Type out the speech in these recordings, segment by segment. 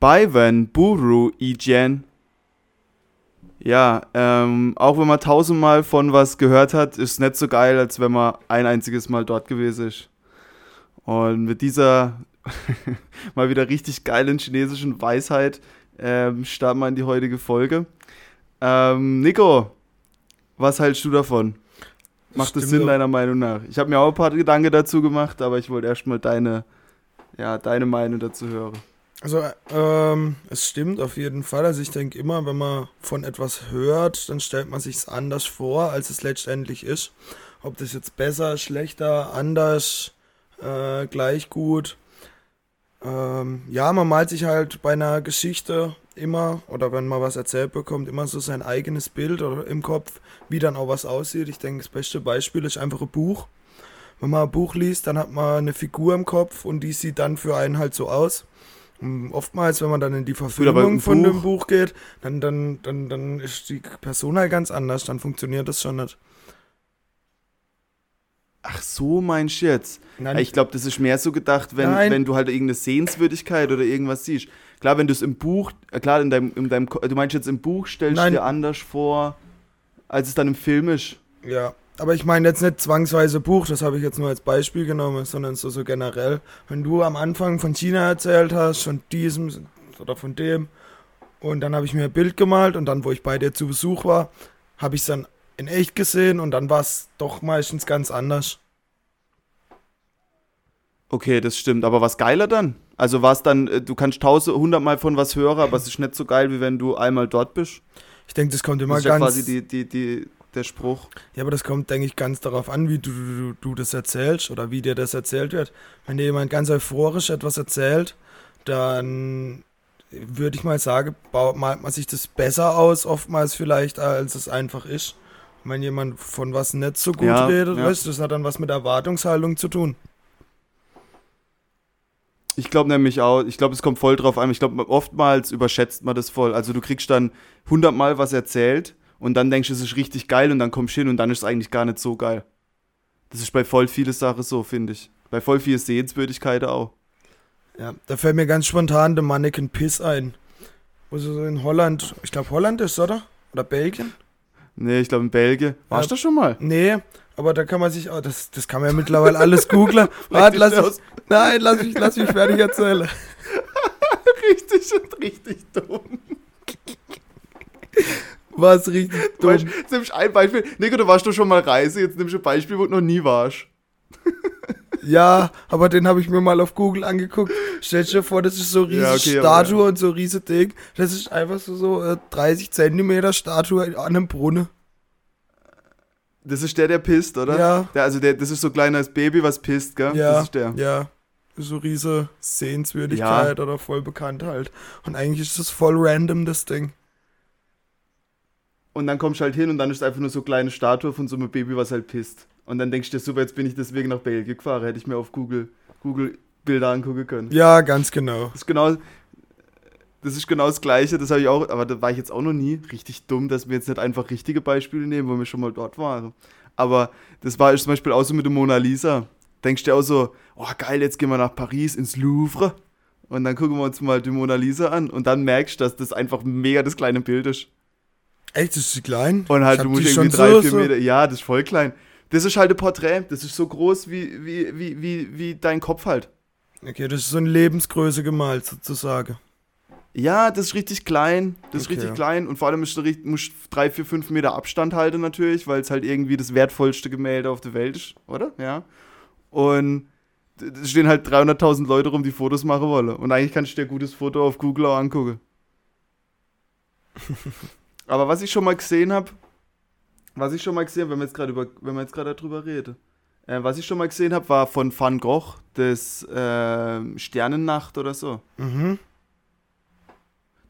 Baiwen Buru Ijen. Ja, ähm, auch wenn man tausendmal von was gehört hat, ist es nicht so geil, als wenn man ein einziges Mal dort gewesen ist. Und mit dieser mal wieder richtig geilen chinesischen Weisheit ähm, starten wir in die heutige Folge. Ähm, Nico, was hältst du davon? Macht das Sinn deiner Meinung nach? Ich habe mir auch ein paar Gedanken dazu gemacht, aber ich wollte erstmal deine, ja, deine Meinung dazu hören. Also, ähm, es stimmt auf jeden Fall. Also ich denke immer, wenn man von etwas hört, dann stellt man sich es anders vor, als es letztendlich ist. Ob das jetzt besser, schlechter, anders, äh, gleich gut. Ähm, ja, man malt sich halt bei einer Geschichte immer, oder wenn man was erzählt bekommt, immer so sein eigenes Bild oder im Kopf, wie dann auch was aussieht. Ich denke, das beste Beispiel ist einfach ein Buch. Wenn man ein Buch liest, dann hat man eine Figur im Kopf und die sieht dann für einen halt so aus. Und oftmals, wenn man dann in die Verfilmung von Buch. dem Buch geht, dann, dann, dann, dann ist die Person halt ganz anders, dann funktioniert das schon nicht. Ach so, meinst du jetzt? Nein. Ich glaube, das ist mehr so gedacht, wenn, wenn du halt irgendeine Sehenswürdigkeit oder irgendwas siehst. Klar, wenn du es im Buch, äh, klar, in deinem, in deinem, du meinst jetzt im Buch, stellst du dir anders vor, als es dann im Film ist. Ja, aber ich meine jetzt nicht zwangsweise Buch, das habe ich jetzt nur als Beispiel genommen, sondern so, so generell. Wenn du am Anfang von China erzählt hast, von diesem oder von dem, und dann habe ich mir ein Bild gemalt und dann, wo ich bei dir zu Besuch war, habe ich es dann in echt gesehen und dann war es doch meistens ganz anders. Okay, das stimmt. Aber was geiler dann? Also war es dann, äh, du kannst tausend, hundertmal von was hören, aber es ist nicht so geil, wie wenn du einmal dort bist. Ich denke, das kommt immer das ist ganz. Ja quasi die, die, die, der Spruch. Ja, aber das kommt, denke ich, ganz darauf an, wie du, du, du das erzählst oder wie dir das erzählt wird. Wenn dir jemand ganz euphorisch etwas erzählt, dann würde ich mal sagen, baut, malt man sich das besser aus, oftmals vielleicht, als es einfach ist wenn jemand von was nicht so gut ja, redet, ja. weißt das hat dann was mit Erwartungshaltung zu tun. Ich glaube nämlich auch, ich glaube, es kommt voll drauf an. Ich glaube, oftmals überschätzt man das voll. Also du kriegst dann hundertmal was erzählt und dann denkst du, es ist richtig geil und dann kommst du hin und dann ist es eigentlich gar nicht so geil. Das ist bei voll vielen Sachen so, finde ich. Bei voll vielen Sehenswürdigkeiten auch. Ja, da fällt mir ganz spontan der Mannequin Piss ein. Wo sie so in Holland, ich glaube Holland ist, oder? Oder Belgien? Nee, ich glaube in Belgien. Warst ja, du schon mal? Nee, aber da kann man sich auch, das, das kann man ja mittlerweile alles googeln. Warte, lass mich, nein, lass mich, lass mich fertig erzählen. richtig und richtig dumm. Was richtig dumm. Weißt, jetzt nimmst ein Beispiel. Nico, du warst doch schon mal Reise, jetzt nimmst du ein Beispiel, wo du noch nie warst. Ja, aber den habe ich mir mal auf Google angeguckt. Stell dir vor, das ist so riesige ja, okay, Statue ja. und so riesig Ding. Das ist einfach so, so äh, 30 Zentimeter Statue an einem Brunnen. Das ist der, der pisst, oder? Ja. Der, also der, das ist so kleines Baby, was pisst, gell? Ja, das ist der. Ja. So riese Sehenswürdigkeit ja. oder voll bekannt halt. Und eigentlich ist das voll random, das Ding. Und dann kommst du halt hin und dann ist es einfach nur so eine kleine Statue von so einem Baby, was halt pisst. Und dann denkst du dir, super, jetzt bin ich deswegen nach Belgien gefahren. Hätte ich mir auf Google, Google Bilder angucken können. Ja, ganz genau. Das ist genau, das ist genau das Gleiche. Das habe ich auch, aber da war ich jetzt auch noch nie richtig dumm, dass wir jetzt nicht einfach richtige Beispiele nehmen, wo wir schon mal dort waren. Aber das war zum Beispiel auch so mit der Mona Lisa. Denkst du dir auch so, oh geil, jetzt gehen wir nach Paris ins Louvre. Und dann gucken wir uns mal die Mona Lisa an. Und dann merkst du, dass das einfach mega das kleine Bild ist. Echt, das ist die klein? Und halt, du musst irgendwie drei, so, vier Meter. Ja, das ist voll klein. Das ist halt ein Porträt. Das ist so groß wie, wie, wie, wie, wie dein Kopf halt. Okay, das ist so eine Lebensgröße gemalt sozusagen. Ja, das ist richtig klein. Das okay. ist richtig klein. Und vor allem musst du, musst drei, vier, fünf Meter Abstand halten natürlich, weil es halt irgendwie das wertvollste Gemälde auf der Welt ist, oder? Ja. Und es stehen halt 300.000 Leute rum, die Fotos machen wollen. Und eigentlich kannst du dir ein gutes Foto auf Google auch angucken. Aber was ich schon mal gesehen habe, was ich schon mal gesehen habe, wenn wir jetzt gerade über, wenn wir jetzt gerade darüber reden, äh, was ich schon mal gesehen habe, war von Van Gogh das äh, Sternennacht oder so. Mhm.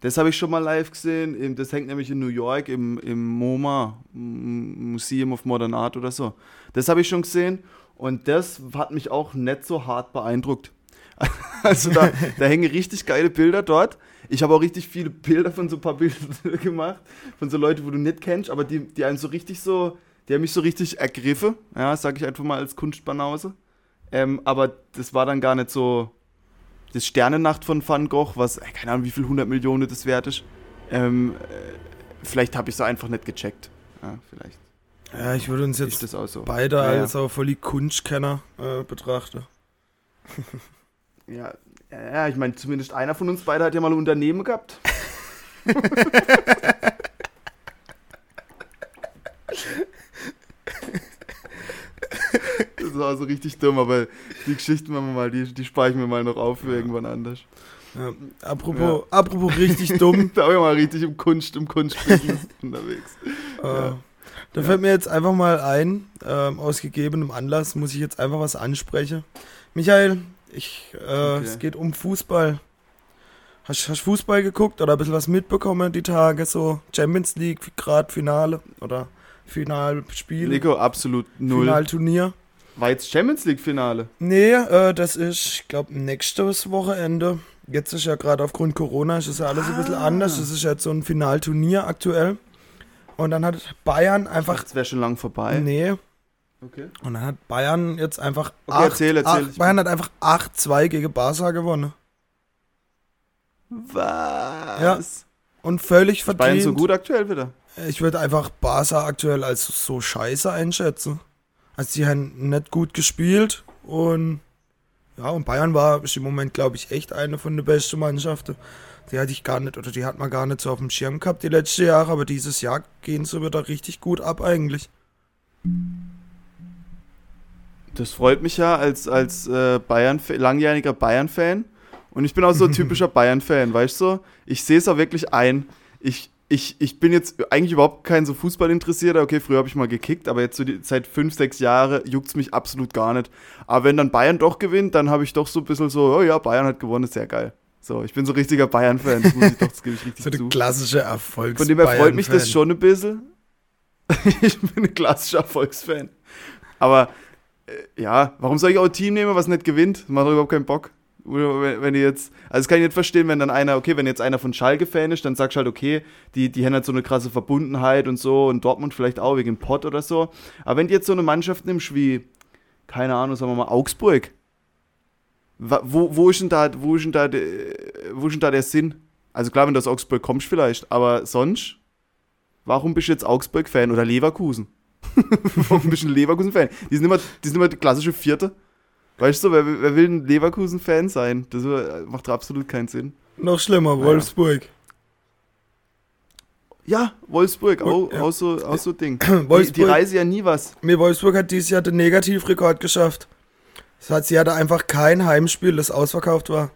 Das habe ich schon mal live gesehen. Das hängt nämlich in New York im, im MoMA, Museum of Modern Art oder so. Das habe ich schon gesehen und das hat mich auch nicht so hart beeindruckt. Also da, da hängen richtig geile Bilder dort. Ich habe auch richtig viele Bilder von so ein paar Bildern gemacht, von so Leuten, wo du nicht kennst, aber die, die einem so richtig so, die haben mich so richtig ergriffen, ja, sage ich einfach mal als Kunstbanause. Ähm, aber das war dann gar nicht so, das Sternennacht von Van Gogh, was, ey, keine Ahnung, wie viel 100 Millionen das wert ist. Ähm, äh, vielleicht habe ich es einfach nicht gecheckt. Ja, vielleicht Ja, ich würde uns jetzt so. beide ja. als auch voll die Kunstkenner äh, betrachten. Ja, ja, ja, ich meine, zumindest einer von uns beide hat ja mal ein Unternehmen gehabt. das war so richtig dumm, aber die Geschichten machen wir mal, die, die speichern wir mal noch auf für irgendwann anders. Ja. Apropos, apropos richtig dumm, Da war ich mal richtig im Kunst, im Kunstbusiness unterwegs. Äh, da fällt mir jetzt einfach mal ein, ähm, aus gegebenem Anlass muss ich jetzt einfach was ansprechen. Michael, ich, äh, Okay. es geht um Fußball. Hast du Fußball geguckt oder ein bisschen was mitbekommen die Tage? So Champions League, gerade Finale oder Finalspiel, Nico, absolut null. Finalturnier? War jetzt Champions League Finale. Nee, äh, das ist, ich glaube, nächstes Wochenende. Jetzt ist ja gerade aufgrund Corona, ist es ja alles ein bisschen Ah. anders. Es ist jetzt so ein Finalturnier aktuell. Und dann hat Bayern einfach. Das wäre schon lang vorbei. Nee, Okay. Und dann hat Bayern jetzt einfach. Okay, erzähl, erzähl. acht- Bayern hat einfach 8-2 gegen Barca gewonnen. Was? Ja. Und völlig verdient. Bayern so gut aktuell wieder. Ich würde einfach Barca aktuell als so scheiße einschätzen. Also die haben nicht gut gespielt und ja, und Bayern war im Moment, glaube ich, echt eine von den besten Mannschaften. Die hatte ich gar nicht, oder die hat man gar nicht so auf dem Schirm gehabt die letzten Jahre, aber dieses Jahr gehen sie wieder richtig gut ab eigentlich. Das freut mich ja als, als äh, Bayern, langjähriger Bayern-Fan. Und ich bin auch so ein typischer Bayern-Fan, weißt du? Ich sehe es auch wirklich ein. Ich, ich, ich bin jetzt eigentlich überhaupt kein so Fußballinteressierter. Okay, früher habe ich mal gekickt, aber jetzt so die, seit fünf, sechs Jahren juckt es mich absolut gar nicht. Aber wenn dann Bayern doch gewinnt, dann habe ich doch so ein bisschen so, oh ja, Bayern hat gewonnen, ist sehr geil. So, ich bin so ein richtiger Bayern-Fan. Das muss ich doch, das gebe ich richtig So zu. der klassische Erfolgs Von dem her freut mich das schon ein bisschen. ich bin ein klassischer Erfolgsfan. Aber ja, warum soll ich auch ein Team nehmen, was nicht gewinnt? Das macht doch überhaupt keinen Bock. Wenn, die jetzt, also das kann ich nicht verstehen, wenn dann einer, okay, wenn jetzt einer von Schalke Fan ist, dann sagst du halt, okay, die, die haben halt so eine krasse Verbundenheit und so und Dortmund vielleicht auch wegen Pott oder so. Aber wenn du jetzt so eine Mannschaft nimmst wie, keine Ahnung, sagen wir mal, Augsburg, wo, wo ist denn da, wo ist denn da, wo ist denn da der Sinn? Also klar, wenn du aus Augsburg kommst vielleicht, aber sonst, warum bist du jetzt Augsburg-Fan oder Leverkusen? ein Leverkusen-Fan? Die sind immer, die sind immer die klassische Vierte. Weißt du, wer, wer will ein Leverkusen-Fan sein? Das äh, macht absolut keinen Sinn. Noch schlimmer, Wolfsburg. Ja, Wolfsburg, auch, Ja. auch, so, auch so Ding. Die, die reisen ja nie was. mir Wolfsburg hat dieses Jahr den Negativrekord geschafft. Das heißt, sie hatte einfach kein Heimspiel, das ausverkauft war.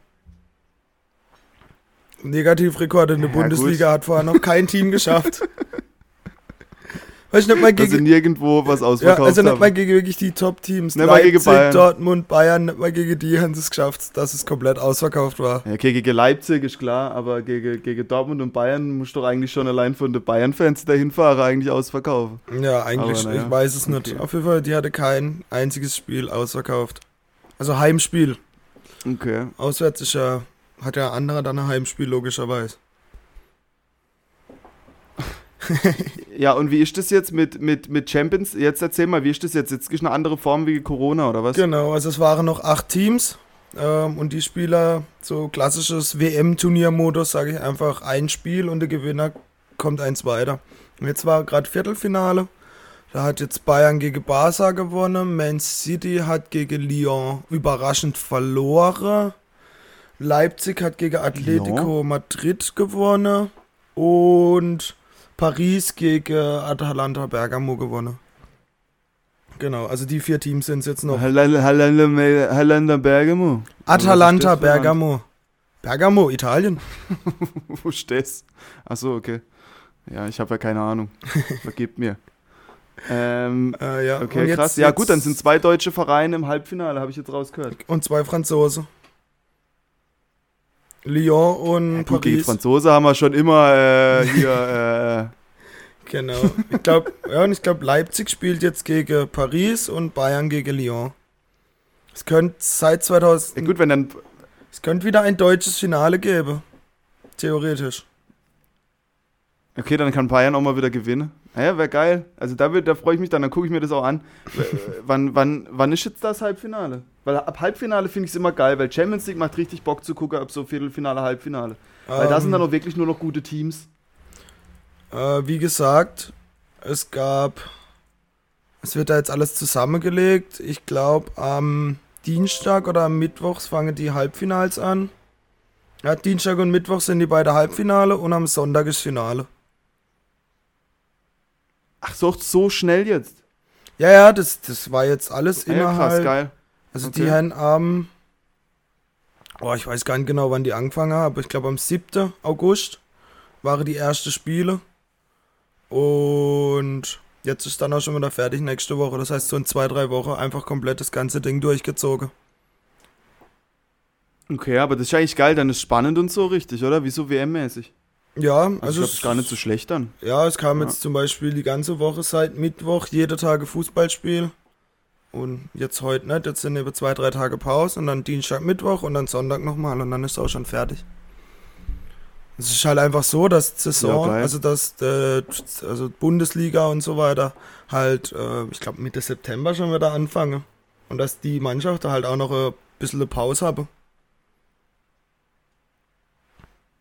Negativrekord in der Ja, Bundesliga hat vorher noch kein Team geschafft. Weiß ich nicht mal Dass sie gegen, nirgendwo was ja, ausverkauft also nicht mal gegen wirklich die Top-Teams. Nicht mal gegen Bayern. Dortmund, Bayern, nicht mal gegen die haben sie es geschafft, dass es komplett ausverkauft war. Ja, okay, gegen Leipzig ist klar, aber gegen, gegen Dortmund und Bayern musst du doch eigentlich schon allein von den Bayern-Fans, dahin fahren, eigentlich ausverkaufen. Ja, eigentlich, Aber naja, ich weiß es nicht. okay. Auf jeden Fall, die hatte kein einziges Spiel ausverkauft. Also Heimspiel. Okay. Auswärts ist ja, hat ja anderer dann ein Heimspiel, logischerweise. Ja, und wie ist das jetzt mit, mit, mit Champions? Jetzt erzähl mal, wie ist das jetzt? Jetzt ist eine andere Form wie Corona, oder was? Genau, also es waren noch acht Teams ähm, und die Spieler, so klassisches WM-Turniermodus, sage ich einfach, ein Spiel und der Gewinner kommt eins weiter. Und jetzt war gerade Viertelfinale. Da hat jetzt Bayern gegen Barca gewonnen, Man City hat gegen Lyon überraschend verloren. Leipzig hat gegen Atletico Madrid gewonnen und Paris gegen Atalanta Bergamo gewonnen. Genau, also die vier Teams sind jetzt noch. Hallanda Bergamo. Atalanta? Bergamo. Bergamo, Italien. Wo stehst Achso, okay. Ja, ich habe ja keine Ahnung. Vergib mir. Ähm, Äh, ja. okay, jetzt- krass. Ja, gut, dann sind zwei deutsche Vereine im Halbfinale, habe ich jetzt rausgehört. Und zwei Franzosen. Lyon und Ja, gut, Paris. Franzose haben wir schon immer äh, hier. äh, Genau. Ich glaube, ja, und ich glaube, Leipzig spielt jetzt gegen Paris und Bayern gegen Lyon. Es könnte seit 2000. ja, gut, wenn dann. Es könnte wieder ein deutsches Finale geben. Theoretisch. Okay, dann kann Bayern auch mal wieder gewinnen. Naja, wäre geil. Also da, da freue ich mich dann, dann gucke ich mir das auch an. W- wann, wann, wann ist jetzt das Halbfinale? Weil ab Halbfinale finde ich es immer geil, weil Champions League macht richtig Bock zu gucken, ab so Viertelfinale, Halbfinale. Weil da sind Ähm, dann auch wirklich nur noch gute Teams. Äh, wie gesagt, es gab. Es wird da jetzt alles zusammengelegt. Ich glaube, am Dienstag oder am Mittwoch fangen die Halbfinals an. Ja, Dienstag und Mittwoch sind die beide Halbfinale und am Sonntag ist Finale. Ach so, so schnell jetzt. Ja, ja, das, das war jetzt alles Ja, krass, innerhalb. geil. Also Okay. die haben am. Oh, ich weiß gar nicht genau, wann die angefangen haben, aber ich glaube am 7. August waren die ersten Spiele. Und jetzt ist dann auch schon wieder fertig nächste Woche. Das heißt, so in zwei, drei Wochen einfach komplett das ganze Ding durchgezogen. Okay, aber das ist eigentlich geil, dann ist spannend und so richtig, oder? Wie so WM-mäßig. Ja, Also, also, ich glaube, es, ist gar nicht so schlecht dann. ja, es kam Ja. jetzt zum Beispiel die ganze Woche seit Mittwoch, jede Tage Fußballspiel. Und jetzt heute nicht, jetzt sind über zwei, drei Tage Pause und dann Dienstag, Mittwoch und dann Sonntag nochmal und dann ist es auch schon fertig. Es ist halt einfach so, dass Saison, Ja, also dass äh, also Bundesliga und so weiter halt, äh, ich glaube Mitte September schon wieder anfangen. Und dass die Mannschaft halt auch noch ein bisschen Pause haben.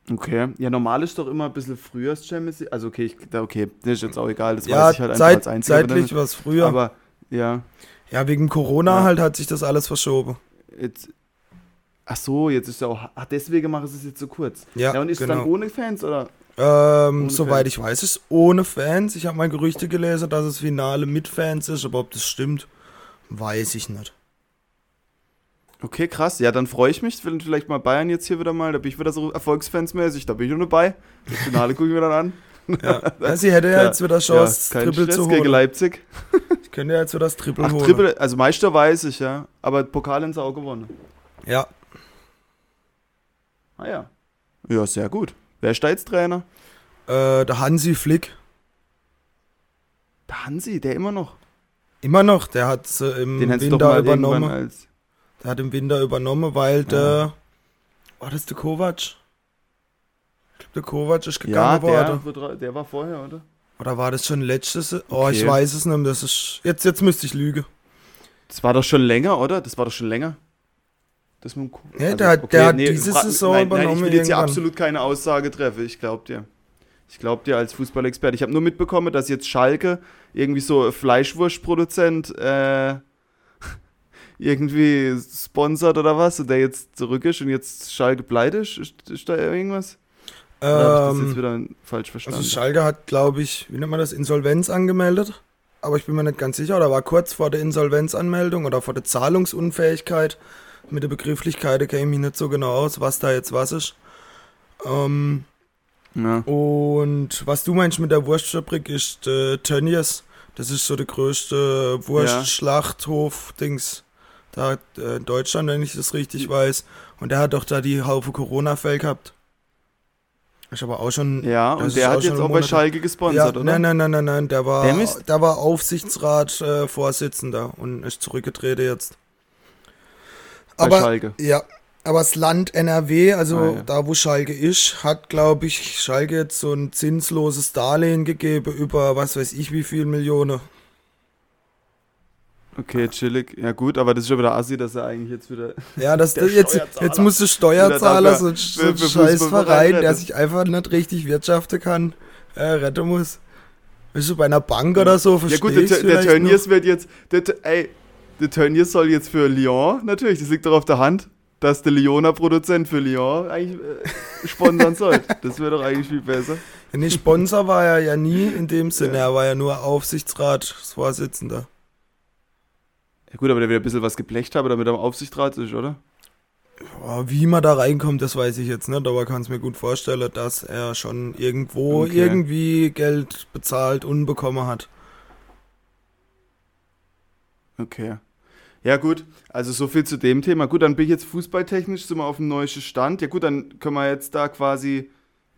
Okay. Ja, normal ist doch immer ein bisschen früher das Champions League. Also, okay, ich, da- okay, das ist jetzt auch egal, das Ja, weiß ich halt einfach zeit, als zeitlich war es früher. Aber, ja, ja, wegen Corona Ja. halt hat sich das alles verschoben. jetzt. Ach so, jetzt ist ja auch. Ach, deswegen machen sie es jetzt so kurz. Ja, Ja, und ist es genau. dann ohne Fans oder? Ähm, Ohne soweit Fans. ich weiß, ist ohne Fans. Ich habe mal Gerüchte gelesen, dass das Finale mit Fans ist, aber ob das stimmt, weiß ich nicht. Okay, krass. Ja, dann freue ich mich, vielleicht mal Bayern jetzt hier wieder mal, da bin ich wieder so erfolgsfansmäßig, da bin ich nur dabei. Das Finale gucke ich mir dann an. Ja, ja sie hätte ja, Ja. jetzt wieder Ja, Chance, das kein Triple zu gegen holen. Leipzig. Ich könnte ja jetzt wieder das Triple Ach, holen. Triple, also Meister weiß ich, ja. Aber Pokal ins Auge gewonnen. Ja, Ah ja. Ja, sehr gut. Wer ist da jetzt Trainer? äh, der Hansi Flick. Der Hansi, der immer noch. Immer noch, der hat sie im Den Winter übernommen. als. Der hat im Winter übernommen, weil der. War das der Kovac? Ich glaube, der Kovac ist Ja, gegangen worden. der, wird ra- der war vorher, oder? Oder war das schon letztes? Oh, ich Okay. weiß es nicht. Das ist, jetzt, jetzt müsste ich lügen. Das war doch schon länger, oder? Das war doch schon länger. Das mit dem Ko- Ja, der hat- der hat diese fra- Saison nein, nein, ich übernommen will jetzt hier absolut keine Aussage treffen. Ich glaub dir. Ich glaub dir als Fußballexperte. Ich habe nur mitbekommen, dass jetzt Schalke irgendwie so Fleischwurstproduzent äh, irgendwie sponsert oder was und der jetzt zurück ist und jetzt Schalke pleite ist. Ist, ist da irgendwas? Oder habe ich das Ähm, jetzt wieder falsch verstanden? Also Schalke hat, glaube ich, wie nennt man das, Insolvenz angemeldet. Aber ich bin mir nicht ganz sicher, oder war kurz vor der Insolvenzanmeldung oder vor der Zahlungsunfähigkeit. Mit der Begrifflichkeit kenne ich nicht so genau aus, was da jetzt was ist. Ähm, ja. und was du meinst mit der Wurstfabrik ist äh, Tönnies. Das ist so der größte Wurstschlachthof-Dings da äh, in Deutschland, wenn ich das richtig weiß. Und der hat doch da die Haufe Corona-Fälle gehabt. Ist aber auch schon ja, und der hat jetzt auch bei Schalke ja, gesponsert, oder? Nein, nein, nein, nein, nein. Der war, Der war Aufsichtsrat äh, und ist zurückgetreten jetzt. Bei Aber Schalke. ja, aber das Land NRW, also Ah, ja. da wo Schalke ist, hat glaube ich Schalke jetzt so ein zinsloses Darlehen gegeben über was weiß ich wie viel Millionen. Okay, chillig. Ja gut, aber das ist schon wieder assi, dass er eigentlich jetzt wieder... Ja, das, das jetzt, jetzt muss der Steuerzahler, so ein, dafür- so ein für- für scheiß Fußballverein Verein, der sich einfach nicht richtig wirtschaften kann, äh, retten muss. Weißt du, bei einer Bank oder so, Ja gut, der, der Tönnies wird jetzt... Der, ey, der Tönnies soll jetzt für Lyon, natürlich, das liegt doch auf der Hand, dass der Lyoner Produzent für Lyon eigentlich äh, sponsern soll. Das wäre doch eigentlich viel besser. Nee, Sponsor war er ja nie in dem Sinne, Ja. er war ja nur Aufsichtsratsvorsitzender. Ja gut, aber der wird ein bisschen was geblecht haben, damit er im Aufsichtsrat ist, oder? Ja, wie man da reinkommt, das weiß ich jetzt nicht, aber kann es mir gut vorstellen, dass er schon irgendwo Okay. irgendwie Geld bezahlt und bekommen hat. Okay. Ja gut, also so viel zu dem Thema. Gut, dann bin ich jetzt fußballtechnisch sind wir auf dem neuesten Stand. Ja gut, dann können wir jetzt da quasi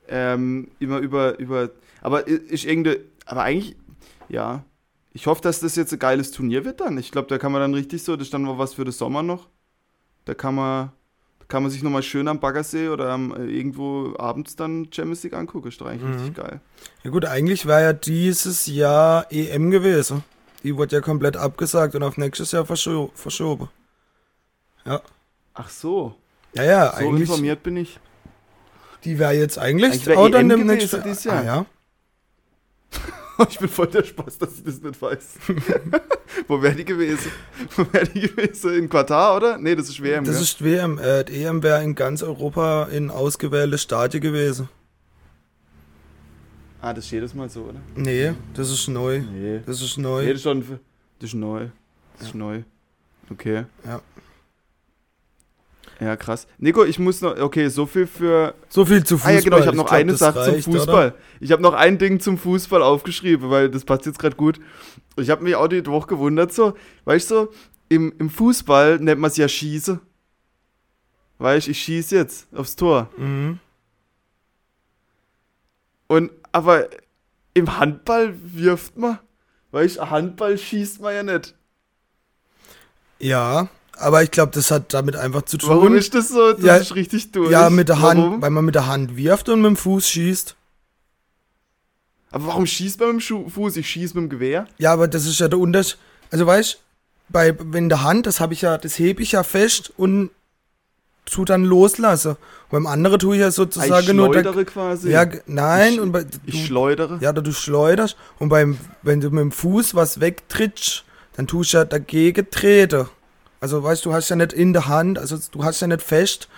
ähm, immer über, über, aber ist irgende, aber eigentlich, ja, ich hoffe, dass das jetzt ein geiles Turnier wird dann. Ich glaube, da kann man dann richtig so, das ist dann was für den Sommer noch. Da kann man, Kann man sich nochmal schön am Baggersee oder am, äh, irgendwo abends dann Champions League angucken. Ist doch eigentlich Mhm. richtig geil. Ja gut, eigentlich wäre ja dieses Jahr EM gewesen. Die wurde ja komplett abgesagt und auf nächstes Jahr verscho verschoben. Ach so, Ja, ja, so eigentlich. informiert bin ich. Die wäre jetzt eigentlich, Eigentlich wär auch dann EM demnächst. gewesen dieses Jahr. Ah, ja. Ich bin voll der Spaß, dass ich das nicht weiß. Wo wäre die gewesen? Wo wäre die gewesen? In Katar, oder? Nee, das ist WM. Das gell? ist WM. Äh, die EM wäre in ganz Europa in ausgewählte Stadien gewesen. ah, das ist jedes Mal so, oder? Nee, das ist neu. Nee. Das ist Nee, neu. das ist schon. Das ist neu. Das ist neu. Okay. Ja. Ja, krass. Nico, ich muss noch. Okay, so viel für. So viel zu Ah Fußball. ja, genau, ich habe noch glaub, eine Sache reicht, zum oder? Fußball. Ich habe noch ein Ding zum Fußball aufgeschrieben, weil das passt jetzt gerade gut. Ich habe mich auch die Woche gewundert, so, weißt du, so, im, im Fußball nennt man es ja Schieße. Weißt ich schieße jetzt aufs Tor. Mhm. Und, aber im Handball wirft man. Weißt Handball schießt man ja nicht. Ja, aber ich glaube, das hat damit einfach zu tun. Warum ist das so? Das Ja, ist richtig durch. ja, mit der Hand, Warum? weil man mit der Hand wirft und mit dem Fuß schießt. Aber warum schießt man mit dem Fuß? Ich schieße mit dem Gewehr. Ja, aber das ist ja der Unterschied. Also weißt bei wenn der Hand, das habe ich ja, das hebe ich ja fest und tu dann loslasse. Und beim anderen tue ich ja Ah, ich sozusagen nur der, schleudere quasi. ja, nein Ich- und bei, ich du, schleudere. ja, du schleuderst und beim wenn du mit dem Fuß was wegtrittst, dann tust du ja dagegen treten. Also weißt du, du hast ja nicht in der Hand, also du hast ja nicht fest.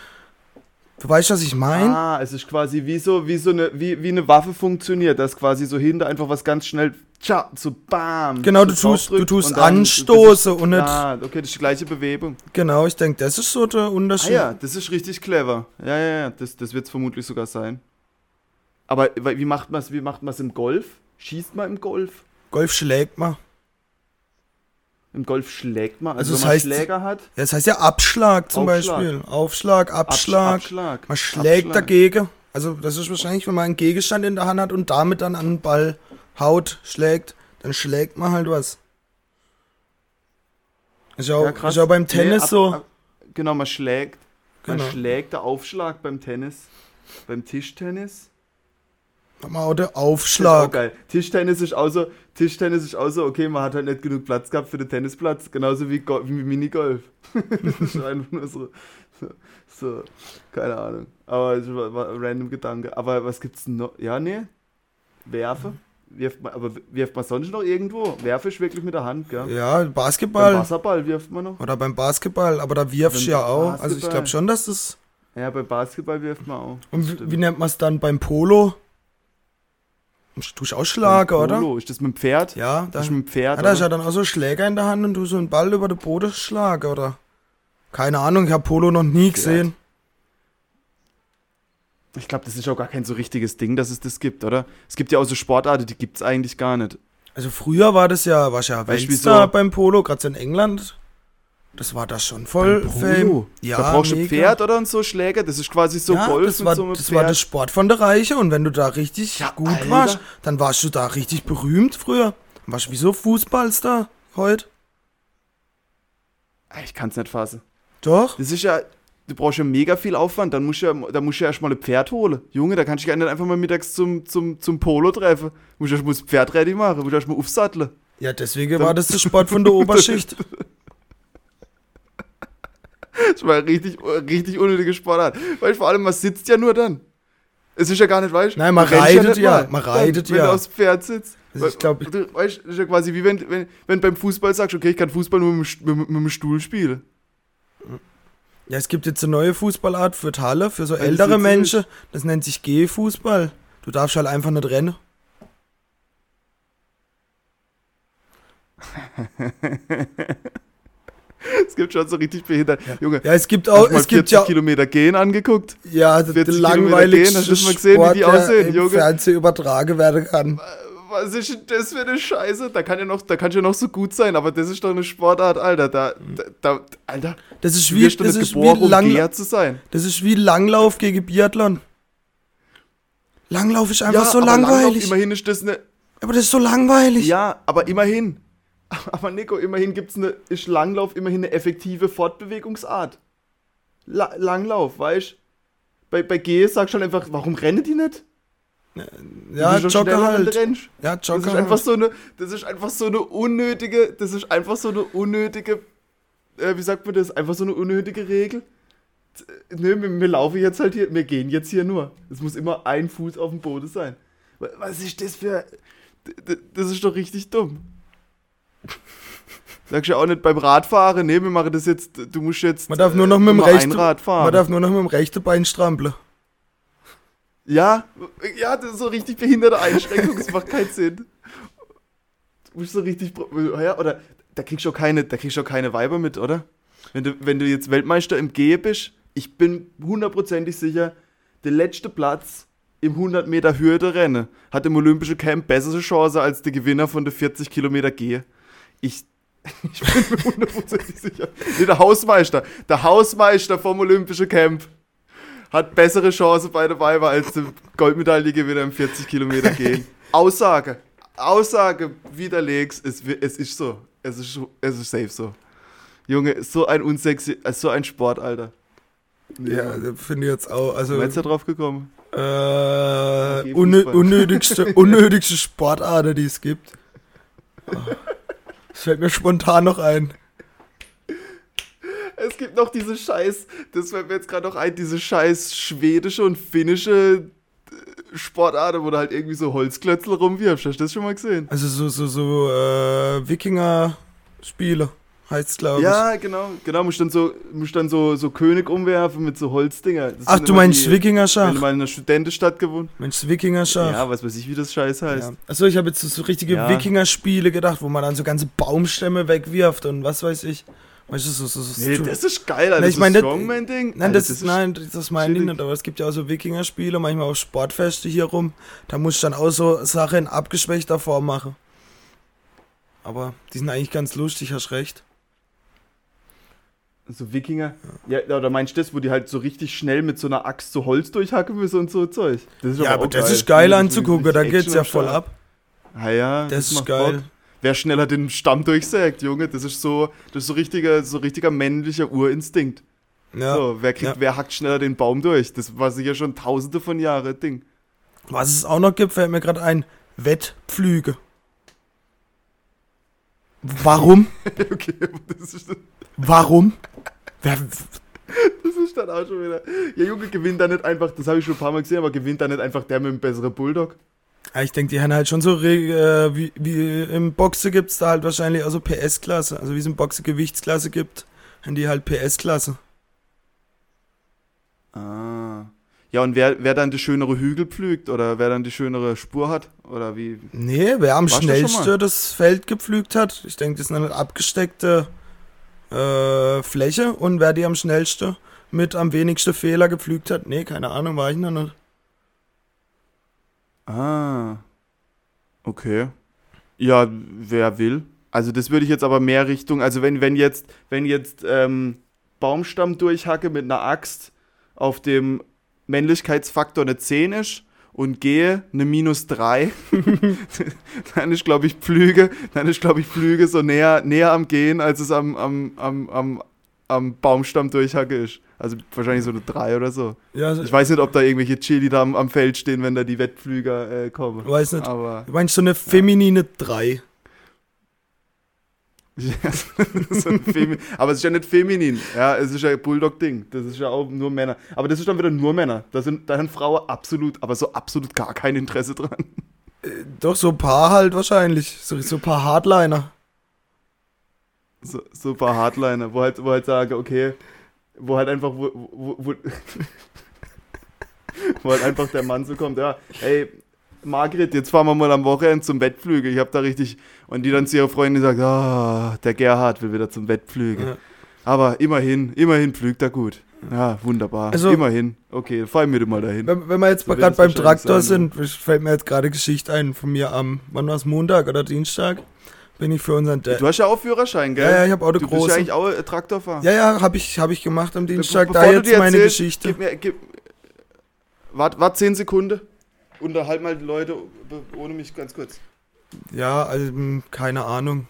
Du weißt, was ich meine? Ah, es ist quasi wie so, wie so eine, wie, wie eine Waffe funktioniert, dass quasi so hinter einfach was ganz schnell, tja, so bam. Genau, so du tust- du tust anstoßen das ist- und nicht- Ah, okay, das ist die gleiche Bewegung. Genau, ich denke, das ist so der Ah Unterschied. ja, das ist richtig clever. Ja, ja, ja, das, das wird es vermutlich sogar sein. Aber wie macht man es wie macht man's im Golf? Schießt man im Golf? Golf schlägt man. Im Golf schlägt man, Also also, das wenn man heißt- Schläger hat. Ja, das heißt ja Abschlag zum Aufschlag. Beispiel. Aufschlag, Absch- Abschlag. Abschlag. Man schlägt Abschlag. dagegen. Also das ist wahrscheinlich, wenn man einen Gegenstand in der Hand hat und damit dann an den Ball haut, schlägt, dann schlägt man halt was. Ist ja auch, Ja, krass. ist ja beim Nee, Tennis ab- so. ab- genau, man schlägt. Man Genau. schlägt der Aufschlag beim Tennis. Beim Tischtennis. Auch der Das ist Aufschlag. geil. Tischtennis ist auch so, Tischtennis ist auch so, okay, man hat halt nicht genug Platz gehabt für den Tennisplatz, genauso wie, Go wie Minigolf. das ist einfach nur so, so, so, keine Ahnung. Aber es war, war ein random Gedanke. Aber was gibt's noch? Ja, nee. Werfe. Wirft man, aber wirft man sonst noch irgendwo? Werfe ist wirklich mit der Hand, gell? Ja, Beim Basketball. Wasserball wirft man noch. Oder beim Basketball, aber da wirfst du Beim ja auch. Also ich Basketball. glaube schon, dass das. Ja, beim Basketball wirft man auch. Und wie, wie nennt man es dann beim Polo? Du auch Schlager, oder? Polo. Ist das mit dem Pferd? Ja, da, Das ist mit dem Pferd, Ja, da ist ja dann auch so ein Schläger in der Hand und du so einen Ball über den Boden schlagen, oder? Keine Ahnung, ich habe Polo noch nie gesehen. Ich glaube, das ist auch gar kein so richtiges Ding, dass es das gibt, oder? Es gibt ja auch so Sportarten, die gibt's eigentlich gar nicht. Also früher war das ja, war ja Weltstar wieso? beim Polo, gerade in England. Das war das schon voll Fame. Ja, da brauchst du ein mega. Pferd oder so Schläger. Das ist quasi so ja, Golf das war, so das Pferd. war der Sport von der Reiche und wenn du da richtig Ja, gut Alter. warst, dann warst du da richtig berühmt früher. Warst du wie so Fußballstar heute? Ah, Ich kann's nicht fassen. Doch? Das ist ja, du brauchst ja mega viel Aufwand. Dann musst du ja, da musst du ja erstmal ein Pferd holen. Junge, da kannst du dich nicht einfach mal mittags zum, zum, zum Polo treffen. Du musst erstmal das Pferd ready machen, du musst erstmal aufsatteln. Ja, deswegen war das der Sport von der Oberschicht. Das war richtig, richtig unnötige Sportart. Weil vor allem, man sitzt ja nur dann. Es ist ja gar nicht, weißt du? Nein, man reitet ja, mal man reitet wenn ja. du aufs Pferd sitzt. Also ich glaub, ich- du, weißt, das ist ja quasi wie wenn, wenn, wenn beim Fußball sagst, okay, ich kann Fußball nur mit, dem- mit, mit dem Stuhl spielen. Ja, es gibt jetzt eine neue Fußballart für die Halle, für so ältere Menschen. Das nennt sich Gehfußball. Du darfst halt einfach nicht rennen. Es gibt schon so richtig behindert. Junge, Ja, es gibt auch, es gibt 40 ja, Kilometer gehen angeguckt. ja, 40 langweiligste Kilometer gehen, hast du das mal gesehen, wie Sport, die der aussehen, Junge? Fernsehen übertragen werden kann. Was ist denn das für eine Scheiße? Da kann ja noch, da kann ja noch so gut sein, aber das ist doch eine Sportart, Alter. Da, da, Alter, Das ist wie, das ist wie, geboren, um Lang, Geher zu sein. das ist wie Langlauf gegen Biathlon. Langlauf ist einfach so aber Langlauf, langweilig. immerhin ist das eine. aber das ist so langweilig. Ja, aber immerhin. Aber Nico, immerhin gibt's eine, ist Langlauf immerhin eine effektive Fortbewegungsart. La Langlauf, weißt Bei, bei G sagst du halt einfach, warum rennen die nicht? Ja, Jogger halt. Ja, Das Jogger ist einfach halt. so eine, das ist einfach so eine unnötige, das ist einfach so eine unnötige, äh, wie sagt man das? Einfach so eine unnötige Regel. Nö, wir, wir laufen jetzt halt hier, wir gehen jetzt hier nur. Es muss immer ein Fuß auf dem Boden sein. Wa- Was ist das für, das ist doch richtig dumm. Sagst du ja auch nicht beim Radfahren, nee, wir machen das jetzt, du musst jetzt Man darf nur noch äh, mit dem rechten, Rad fahren. man darf nur noch mit dem rechten Bein strampeln. Ja, ja, das ist so richtig behinderte Einschränkung, das macht keinen Sinn. Du musst so richtig, ja, oder da kriegst du auch keine, da kriegst du auch keine Weiber mit, oder? Wenn du, wenn du jetzt Weltmeister im Gehen bist, ich bin hundertprozentig sicher, der letzte Platz im 100 Meter Hürde-Rennen hat im Olympischen Camp bessere Chance als der Gewinner von der 40 Kilometer Gehe. Ich, ich bin mir hundertprozentig sicher. Nee, der Hausmeister, der Hausmeister vom Olympischen Camp hat bessere Chance bei der Weiber als der Goldmedaillengewinner im 40 Kilometer gehen. Aussage. Aussage widerlegst, es, es ist so. Es ist, es ist safe so. Junge, so ein unsexy, äh, so ein Sport, Alter. Ja, finde ich jetzt auch. Also, Wer jetzt da drauf gekommen? äh, unnötigste, unnötigste Sportart, die es gibt. Ah. Das fällt mir spontan noch ein. Es gibt noch diese scheiß, das fällt mir jetzt gerade noch ein, diese scheiß schwedische und finnische äh, Sportart, wo du halt irgendwie so Holzklötzel rumwirfst. Hast du das schon mal gesehen? Also so, so, so äh, Wikinger-Spiele heißt glaube ich. Ja, genau, genau, musst dann so, musst dann so, so König umwerfen mit so Holzdinger. Das Ach, du meinst die- Wenn du Wikinger-Schach? mal in einer Studentenstadt gewohnt. Mensch, Wikinger-Schach. Ja, was weiß ich, wie das Scheiß heißt. Ja. Achso, ich habe jetzt so, richtige Ja. Wikinger-Spiele gedacht, wo man dann so ganze Baumstämme wegwirft und was weiß ich. Weißt du, so, so, so Nee, das ist geil, Alter. Ich das mein, ist das- Strongman-Ding. Nein, das, ist, nein, das meine ich nicht, aber es gibt ja auch so Wikinger-Spiele, manchmal auch Sportfeste hier rum. Da muss ich dann auch so Sachen in abgeschwächter Form machen. Aber die sind eigentlich ganz lustig, hast recht. So Wikinger. Ja, oder meinst du das, wo die halt so richtig schnell mit so einer Axt so Holz durchhacken müssen und so Zeug? Das ist Ja, aber auch das geil. ist geil Das anzugucken, da geht's ja voll ab. Ah ja, Das, ist macht geil. Bock. Wer schneller den Stamm durchsägt, Junge, das ist so, das ist so richtiger, so richtiger männlicher Urinstinkt. Ja. So, wer kriegt, Ja. wer hackt schneller den Baum durch? Das war sicher schon tausende von Jahren Ding. Was es auch noch gibt, fällt mir gerade ein. Wettpflüge. Warum? okay, das ist, Warum? Wer, das ist dann auch schon wieder. Ja, Junge, gewinnt da nicht einfach, das habe ich schon ein paar Mal gesehen, aber gewinnt da nicht einfach der mit dem besseren Bulldog? Ja, ich denke, die haben halt schon so, äh, wie, wie im Boxen gibt es da halt wahrscheinlich auch so PS-Klasse. Also wie es im Boxen Gewichtsklasse gibt, haben die halt PS-Klasse. Ah. Ja, und wer, wer dann die schönere Hügel pflügt oder wer dann die schönere Spur hat? Oder wie? Nee, wer am schnellsten das Feld gepflügt hat, ich denke, das ist eine abgesteckte äh, Fläche und wer die am schnellsten mit am wenigsten Fehler gepflügt hat, nee, keine Ahnung, war ich noch nicht. Ah. Okay. Ja, wer will. Also das würde ich jetzt aber mehr Richtung, also wenn, wenn jetzt, wenn jetzt ähm, Baumstamm durchhacke mit einer Axt auf dem Männlichkeitsfaktor eine 10 ist und gehe eine minus 3, dann ist, glaube ich, Pflüge, dann ist, glaube ich, Pflüge so näher, näher am Gehen, als es am, am, am, am, am Baumstamm durchhacke ist. Also wahrscheinlich so eine 3 oder so. Ja, also, Ich weiß nicht, ob da irgendwelche Chili da am, am Feld stehen, wenn da die Wettpflüger äh, kommen. weiß nicht. Aber, Du meinst so eine feminine 3. so ein Femi aber es ist ja nicht feminin. Ja, es ist ja ein Bulldog-Ding. Das ist ja auch nur Männer. Aber das ist dann wieder nur Männer. Da sind da haben Frauen absolut, aber so absolut gar kein Interesse dran. Doch, so ein paar halt wahrscheinlich. So, so ein paar Hardliner. So, so ein paar Hardliner, wo halt, wo halt sagen, okay, wo halt einfach, wo, wo, wo, wo halt einfach der Mann so kommt, ja, ey, Margret, jetzt fahren wir mal am Wochenende zum Wettflüge. Ich hab da richtig. Und die dann zu ihrer Freundin sagt, ah, der Gerhard will wieder zum Wettflüge. Ja. Aber immerhin, immerhin pflügt er gut. Ja, wunderbar. Also- immerhin. Okay, fahren wir mal dahin. Wenn, wenn wir jetzt So gerade beim Traktor sein, sind, fällt mir jetzt gerade Geschichte ein von mir am, wann war es, Montag oder Dienstag? Bin ich für unseren Dad. Du hast ja auch Führerschein, gell? Ja, ja, ich habe Auto du bist ja eigentlich auch äh, Traktorfahrer. Ja, ja, habe ich, hab ich gemacht am Dienstag. Bevor da du jetzt dir meine erzählst, Geschichte. Gib mir, gib, wart, wart 10 Sekunden. Unterhalt mal die Leute be- ohne mich ganz kurz. Ja, also, hm, keine Ahnung.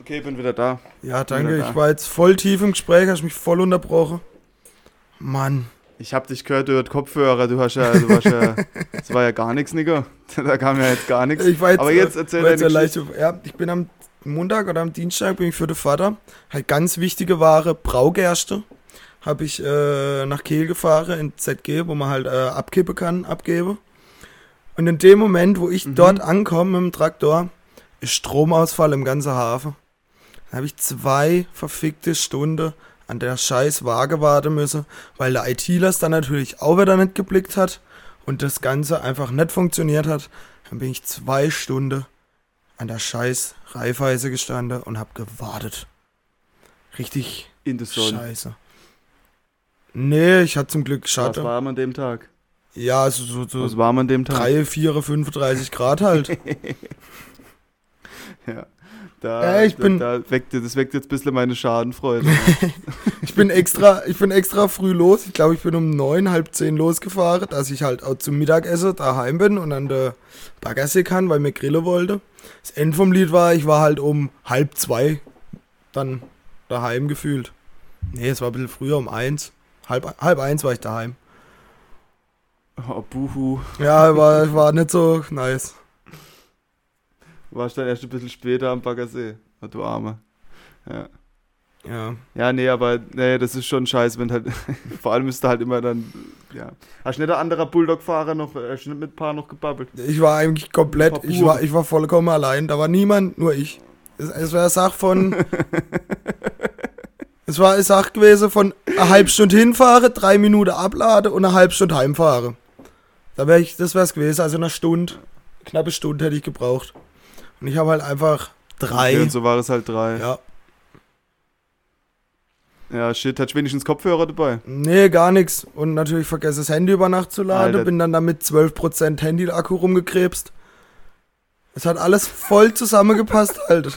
Okay, bin wieder da. Ja, danke. Da. Ich war jetzt voll tief im Gespräch, hast mich voll unterbrochen. Mann. Ich hab dich gehört, du hört Kopfhörer, du hast ja, du warst ja, das war ja gar nichts, Nico. Da kam ja jetzt gar nichts. Ich war jetzt, Aber jetzt äh, erzähl jetzt deine ja, leicht, ja, ich bin am Montag oder am Dienstag bin ich für den Vater. Halt ganz wichtige Ware, Braugerste. Habe ich äh, nach Kehl gefahren in ZG, wo man halt äh, abkippen kann, abgebe. Und in dem Moment, wo ich Mhm. dort ankomme mit dem Traktor, ist Stromausfall im ganzen Hafen. Dann habe ich zwei verfickte Stunden an der scheiß Waage warten müssen, weil der ITler es dann natürlich auch wieder nicht geblickt hat und das Ganze einfach nicht funktioniert hat. Dann bin ich zwei Stunden an der scheiß Reifeise gestanden und hab gewartet. Richtig In the Sonne. scheiße. Nee, ich hatte zum Glück Was Schatten. war man an dem Tag? Ja, also so, so Was war an dem Tag? 3, 4, 35 Grad halt. Ja. Da, Ja, ich da, bin- da weckt, das weckt jetzt ein bisschen meine Schadenfreude. Ich bin extra, ich bin extra früh los. Ich glaube, ich bin um neun, halb zehn losgefahren, dass ich halt auch zum Mittagessen daheim bin und an der Baggersee kann, weil mir Grille wollte. Das Ende vom Lied war, ich war halt um halb zwei dann daheim gefühlt. Nee, es war ein bisschen früher, um eins. Halb, halb eins war ich daheim. oh, buhu. Ja, war, war nicht so nice. Warst dann erst ein bisschen später am Baggersee. Oh, du Arme. Ja. Ja. Ja, nee, aber nee, das ist schon scheiße, wenn halt, vor allem ist da halt immer dann, ja. Hast du nicht ein anderer Bulldog-Fahrer noch, hast du nicht mit ein paar noch gebabbelt? Ich war eigentlich komplett, ich war, ich war vollkommen allein. Da war niemand, nur ich. Es, es war eine Sache von. es war eine Sache gewesen von eine halbe Stunde hinfahren, drei Minuten ablade und eine halbe Stunde heimfahren. Da wäre ich, das wäre es gewesen. Also eine Stunde, knappe Stunde hätte ich gebraucht. Und ich habe halt einfach drei. Okay, und so war es halt drei. Ja. Ja, shit, hast du wenigstens Kopfhörer dabei? Nee, gar nichts. Und natürlich vergesse das Handy über Nacht zu laden. Alter. Bin dann damit 12% Handy-Akku rumgekrebst. Es hat alles voll zusammengepasst, Alter.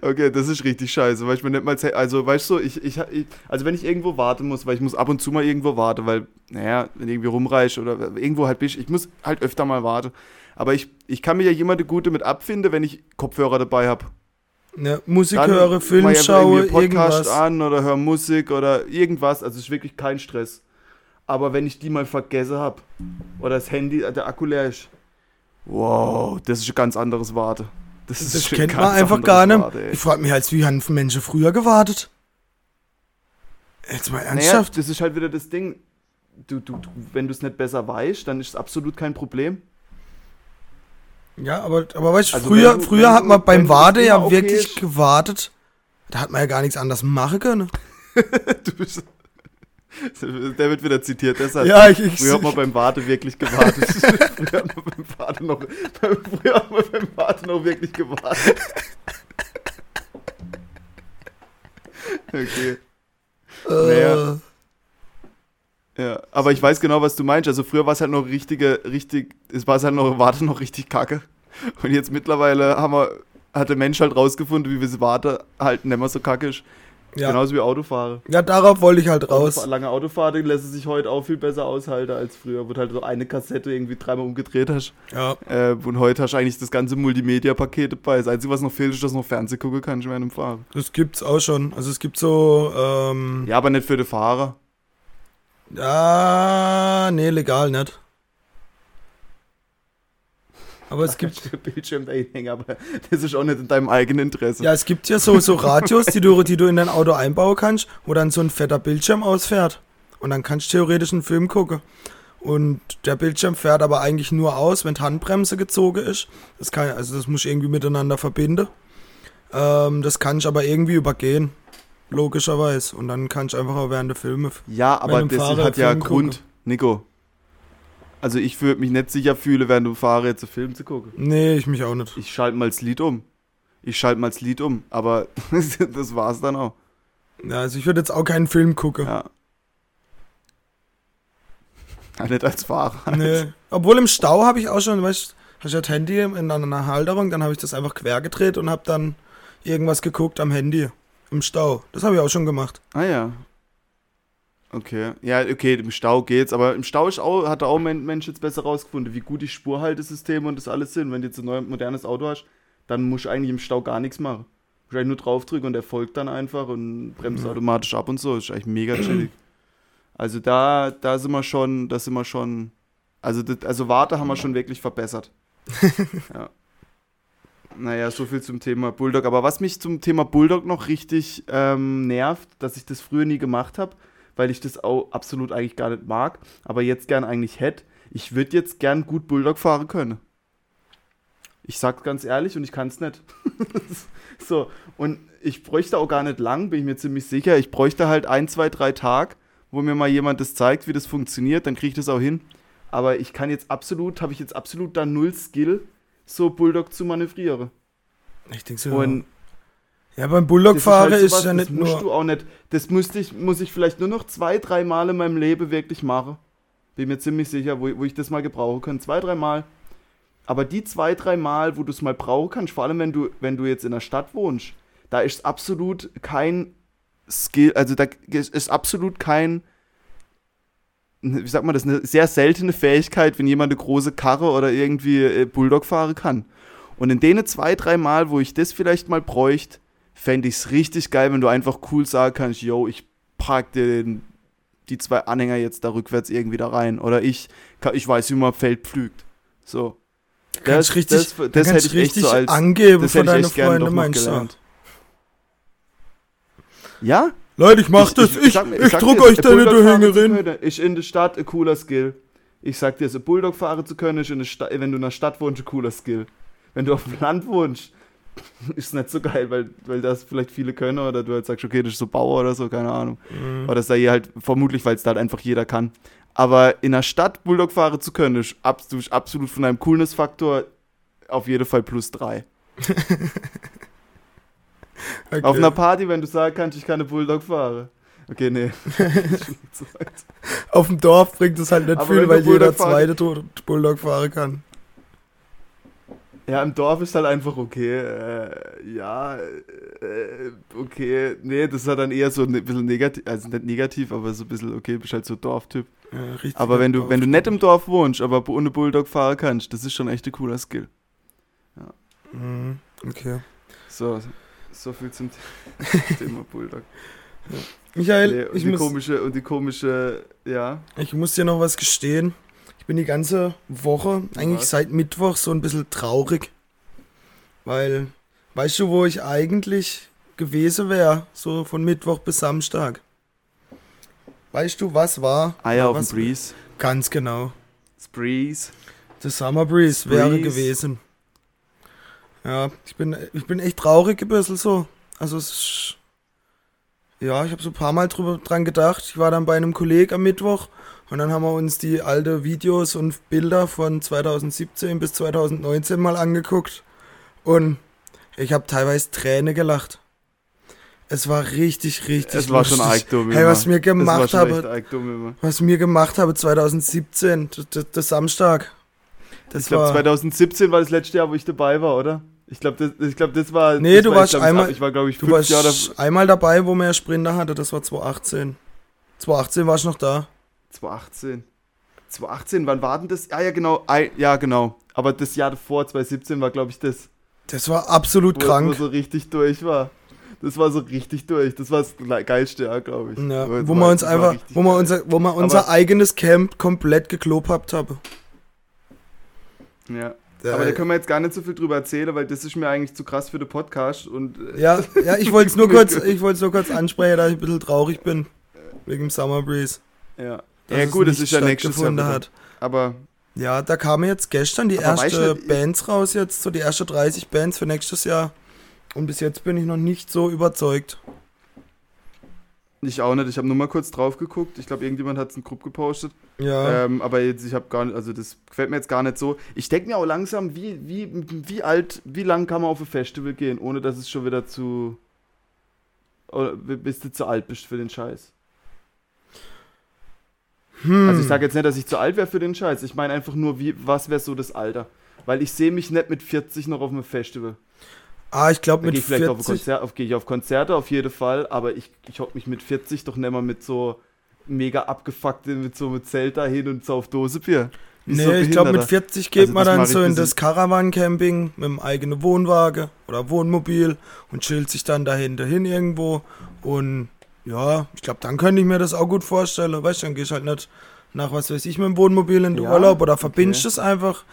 Okay, das ist richtig scheiße, weil ich mir nicht mal, also weißt du, ich, ich, also wenn ich irgendwo warten muss, weil ich muss ab und zu mal irgendwo warten, weil, naja, wenn irgendwie rumreiche oder irgendwo halt bin, ich ich muss halt öfter mal warten. Aber ich, ich kann mir ja jemand Gute mit abfinden, wenn ich Kopfhörer dabei habe. Ja, Musik höre, Film einfach schaue, Podcast irgendwas. an oder höre Musik oder irgendwas, also es ist wirklich kein Stress. Aber wenn ich die mal vergesse habe oder das Handy, der Akku leer ist, wow, das ist ein ganz anderes Warte. Das, ist Das ein kennt man einfach gar nicht. Ey. Ich frage mich halt, wie haben Menschen früher gewartet? Jetzt mal Naja, ernsthaft? das ist halt wieder das Ding. Du, du, du, wenn du es nicht besser weißt, dann ist es absolut kein Problem. Ja, aber, aber weißt du, Also früher, du- früher hat man beim das Warte ja okay wirklich ist. gewartet. Da hat man ja gar nichts anderes machen können. Du bist, der wird wieder zitiert, deshalb. Ja, ich, ich, Früher hat man beim Warte wirklich gewartet. früher hat man beim Warte noch, früher hat man beim Warte noch wirklich gewartet. Okay. äh, naja. Ja, aber ich weiß genau, was du meinst. Also früher war es halt noch richtige, richtig, es war es halt noch, Warte noch richtig kacke. Und jetzt mittlerweile haben wir, hat der Mensch halt rausgefunden, wie wir das Warte halt nicht mehr so kacke ist. Ja. Genauso wie Autofahrer. ja, darauf wollte ich halt raus. Autofahr- Lange Autofahrt lässt sich heute auch viel besser aushalten als früher, wo du halt so eine Kassette irgendwie dreimal umgedreht hast. Ja, Äh, und heute hast du eigentlich das ganze Multimedia-Paket dabei. Das Einzige, was noch fehlt, ist, dass du noch Fernsehen gucken kannst während dem Fahren. das gibt's auch schon. Also es gibt so, ähm, Ja, aber nicht für den Fahrer. ja, nee, legal nicht. Aber es gibt, Bildschirm hängen, aber das ist auch nicht in deinem eigenen Interesse. ja, es gibt ja so, so Radios, die du, die du in dein Auto einbauen kannst, wo dann so ein fetter Bildschirm ausfährt. Und dann kannst du theoretisch einen Film gucken. Und der Bildschirm fährt aber eigentlich nur aus, wenn die Handbremse gezogen ist. Das kann, also das muss ich irgendwie miteinander verbinden. Ähm, das kann ich aber irgendwie übergehen. Logischerweise. Und dann kann ich einfach auch während der Filme. Ja, aber das Fahrer hat ja Grund. Nico. Also ich würde mich nicht sicher fühlen, während du fahre, jetzt einen Film zu gucken. Nee, ich mich auch nicht. Ich schalte mal das Lied um. Ich schalte mal das Lied um, aber das war's dann auch. Ja, also ich würde jetzt auch keinen Film gucken. Ja. Ja, nicht als Fahrer. Nee. Obwohl im Stau habe ich auch schon, weißt du, hast ja das Handy in einer Halterung, dann habe ich das einfach quer gedreht und habe dann irgendwas geguckt am Handy. Im Stau. Das habe ich auch schon gemacht. Ah ja. Okay. Ja, okay, im Stau geht's, aber im Stau ist auch, hat auch ein Mensch jetzt besser rausgefunden, wie gut die Spurhaltesysteme und das alles sind. Wenn du jetzt ein neues, modernes Auto hast, dann musst du eigentlich im Stau gar nichts machen. Du musst eigentlich nur draufdrücken und er folgt dann einfach und bremst Ja. automatisch ab und so. Das ist eigentlich mega chillig. Also da, da sind wir schon, da sind wir schon, also, das, also Warte haben wir schon wirklich verbessert. ja. Naja, so viel zum Thema Bulldog. Aber was mich zum Thema Bulldog noch richtig ähm, nervt, dass ich das früher nie gemacht habe, weil ich das auch absolut eigentlich gar nicht mag, aber jetzt gern eigentlich hätte, ich würde jetzt gern gut Bulldog fahren können. Ich sag's ganz ehrlich und ich kann's nicht. so, und ich bräuchte auch gar nicht lang, bin ich mir ziemlich sicher. Ich bräuchte halt ein, zwei, drei Tage, wo mir mal jemand das zeigt, wie das funktioniert, dann kriege ich das auch hin. Aber ich kann jetzt absolut, habe ich jetzt absolut da null Skill, so Bulldog zu manövrieren. Ich denke so. Und ja, beim das Bulldog-Fahrer ist, sowas, ja das nicht musst nur. du auch nicht. Das müsste ich, muss ich vielleicht nur noch zwei, drei Mal in meinem Leben wirklich machen. Bin mir ziemlich sicher, wo, wo ich das mal gebrauchen kann. Zwei, drei Mal. Aber die zwei, drei Mal, wo du es mal brauchen kannst, vor allem wenn du, wenn du jetzt in der Stadt wohnst, da ist absolut kein Skill, also da ist absolut kein, wie sagt man das, eine sehr seltene Fähigkeit, wenn jemand eine große Karre oder irgendwie äh, Bulldog fahren kann. Und in denen zwei, drei Mal, wo ich das vielleicht mal bräuchte, fände ich es richtig geil, wenn du einfach cool sagen kannst, yo, ich park dir den, die zwei Anhänger jetzt da rückwärts irgendwie da rein. Oder ich, ich weiß, wie man Feld pflügt. So. kannst richtig, das, da das hätte ich richtig so als, angeben das für hätte ich deine echt gerne Freunde, doch noch meinst du? Ja? Leute, ich mach das. Ich, sag mir- ich, sag druck euch ein deine Bulldog fahren zu Hängerin. können, Ist in der Stadt ein cooler Skill. Ich sag dir, so Bulldog fahren zu können, ist in der Sta wenn du in der Stadt wohnst, ein cooler Skill. Wenn du auf dem Land wohnst, ist nicht so geil, weil, weil das vielleicht viele können oder du halt sagst, okay, das ist so Bauer oder so, keine Ahnung. Mhm. Oder das sei halt vermutlich, weil es da halt einfach jeder kann. Aber in der Stadt Bulldog fahren zu können, ist absolut, absolut von einem Coolness-Faktor auf jeden Fall plus drei. Okay. Auf einer Party, wenn du sagen kannst, ich kann eine Bulldog fahren. Okay, nee. Auf dem Dorf bringt es halt nicht Aber viel, weil jeder zweite Bulldog fahren kann. Ja, im Dorf ist halt einfach okay. Äh, ja, äh, okay. Nee, das ist halt dann eher so ein bisschen negativ, also nicht negativ, aber so ein bisschen, okay, bist halt so Dorftyp. Ja, Aber wenn du, wenn du nicht im Dorf wohnst, aber ohne Bulldog fahren kannst, das ist schon echt ein cooler Skill. Mhm, Okay. So, so viel zum Thema Bulldog. Michael, Nee, und, ich, die muss, komische, und die komische, ja. ich muss dir noch was gestehen. Ich bin die ganze Woche, eigentlich Was? seit Mittwoch, so ein bisschen traurig. Weil, weißt du, wo ich eigentlich gewesen wäre? So von Mittwoch bis Samstag. Weißt du, was war? Eier auf dem Breeze. Ganz genau. Breeze. The Summer Breeze wäre Breeze. gewesen. Ja, ich bin, ich bin echt traurig ein bisschen so. Also es ist, ja, ich habe so ein paar Mal drüber dran gedacht. Ich war dann bei einem Kollegen am Mittwoch und dann haben wir uns die alte Videos und Bilder von 2017 bis 2019 mal angeguckt und ich habe teilweise Träne gelacht. Es war richtig, richtig Es war schon lustig. arg dumm Hey, was mir war gemacht schon habe, was mir gemacht habe 2017, das, das, das Samstag. Das ich glaube, war, 2017 war das letzte Jahr, wo ich dabei war, oder? Ich glaube, das, ich glaub, das war. Nee, das du war, warst ich glaub, einmal- Ich war, glaube ich, du warst Jahre. einmal dabei, wo man ja Sprinter hatte, das war 2018. 2018 warst du noch da. 2018. 2018, wann war denn das? Ah, ja, genau. Ja, genau. Aber das Jahr davor, 2017, war, glaube ich, das. Das war absolut Wo, wo krank. so richtig durch war. Das war so richtig durch. Das war das ge- geilste Jahr, glaube ich. Ja, wo wir uns einfach, wo wir geil. unser, wo wir unser Aber- eigenes Camp komplett geklopapt haben. Ja. Der- Aber da können wir jetzt gar nicht so viel drüber erzählen, weil das ist mir eigentlich zu krass für den Podcast. Und äh, Ja, ja, ich wollte es nur kurz, ich wollte es nur kurz ansprechen, da ich ein bisschen traurig bin. Wegen dem Summer Breeze. ja. Ja, gut, es nicht ist ja nächstes Jahr. wieder. hat. Aber Ja, da kamen jetzt gestern die ersten ich- Bands raus jetzt, so die ersten 30 Bands für nächstes Jahr. Und bis jetzt bin ich noch nicht so überzeugt. ich auch nicht. Ich habe nur mal kurz drauf geguckt. Ich glaube, irgendjemand hat es in Gruppe gepostet. Ja. Ähm, aber jetzt, ich habe gar nicht, also das gefällt mir jetzt gar nicht so. Ich denke mir auch langsam, wie, wie, wie alt, wie lang kann man auf ein Festival gehen, ohne dass es schon wieder zu. Oder bis du zu alt bist für den Scheiß. Hm. Also ich sage jetzt nicht, dass ich zu alt wäre für den Scheiß. Ich meine einfach nur, wie, was wäre so das Alter? Weil ich sehe mich nicht mit 40 noch auf einem Festival. ah, ich glaube mit ich vielleicht auf, ein 40. Konzert, auf, gehe ich auf Konzerte auf jeden Fall, aber ich, ich hocke mich mit 40 doch nicht mal mit so mega abgefuckte, mit so mit Zelt dahin und so auf Dosebier. Wie Nee, so ich glaube mit Behinderter. 40 geht Also man dann so in das Caravan-Camping mit dem eigenen Wohnwagen oder Wohnmobil und chillt sich dann dahinter hin irgendwo. Und ja, ich glaube, dann könnte ich mir das auch gut vorstellen. Weißt du, dann gehst halt nicht nach, was weiß ich, mit dem Wohnmobil in den Ja, Urlaub oder verbindest okay. es einfach.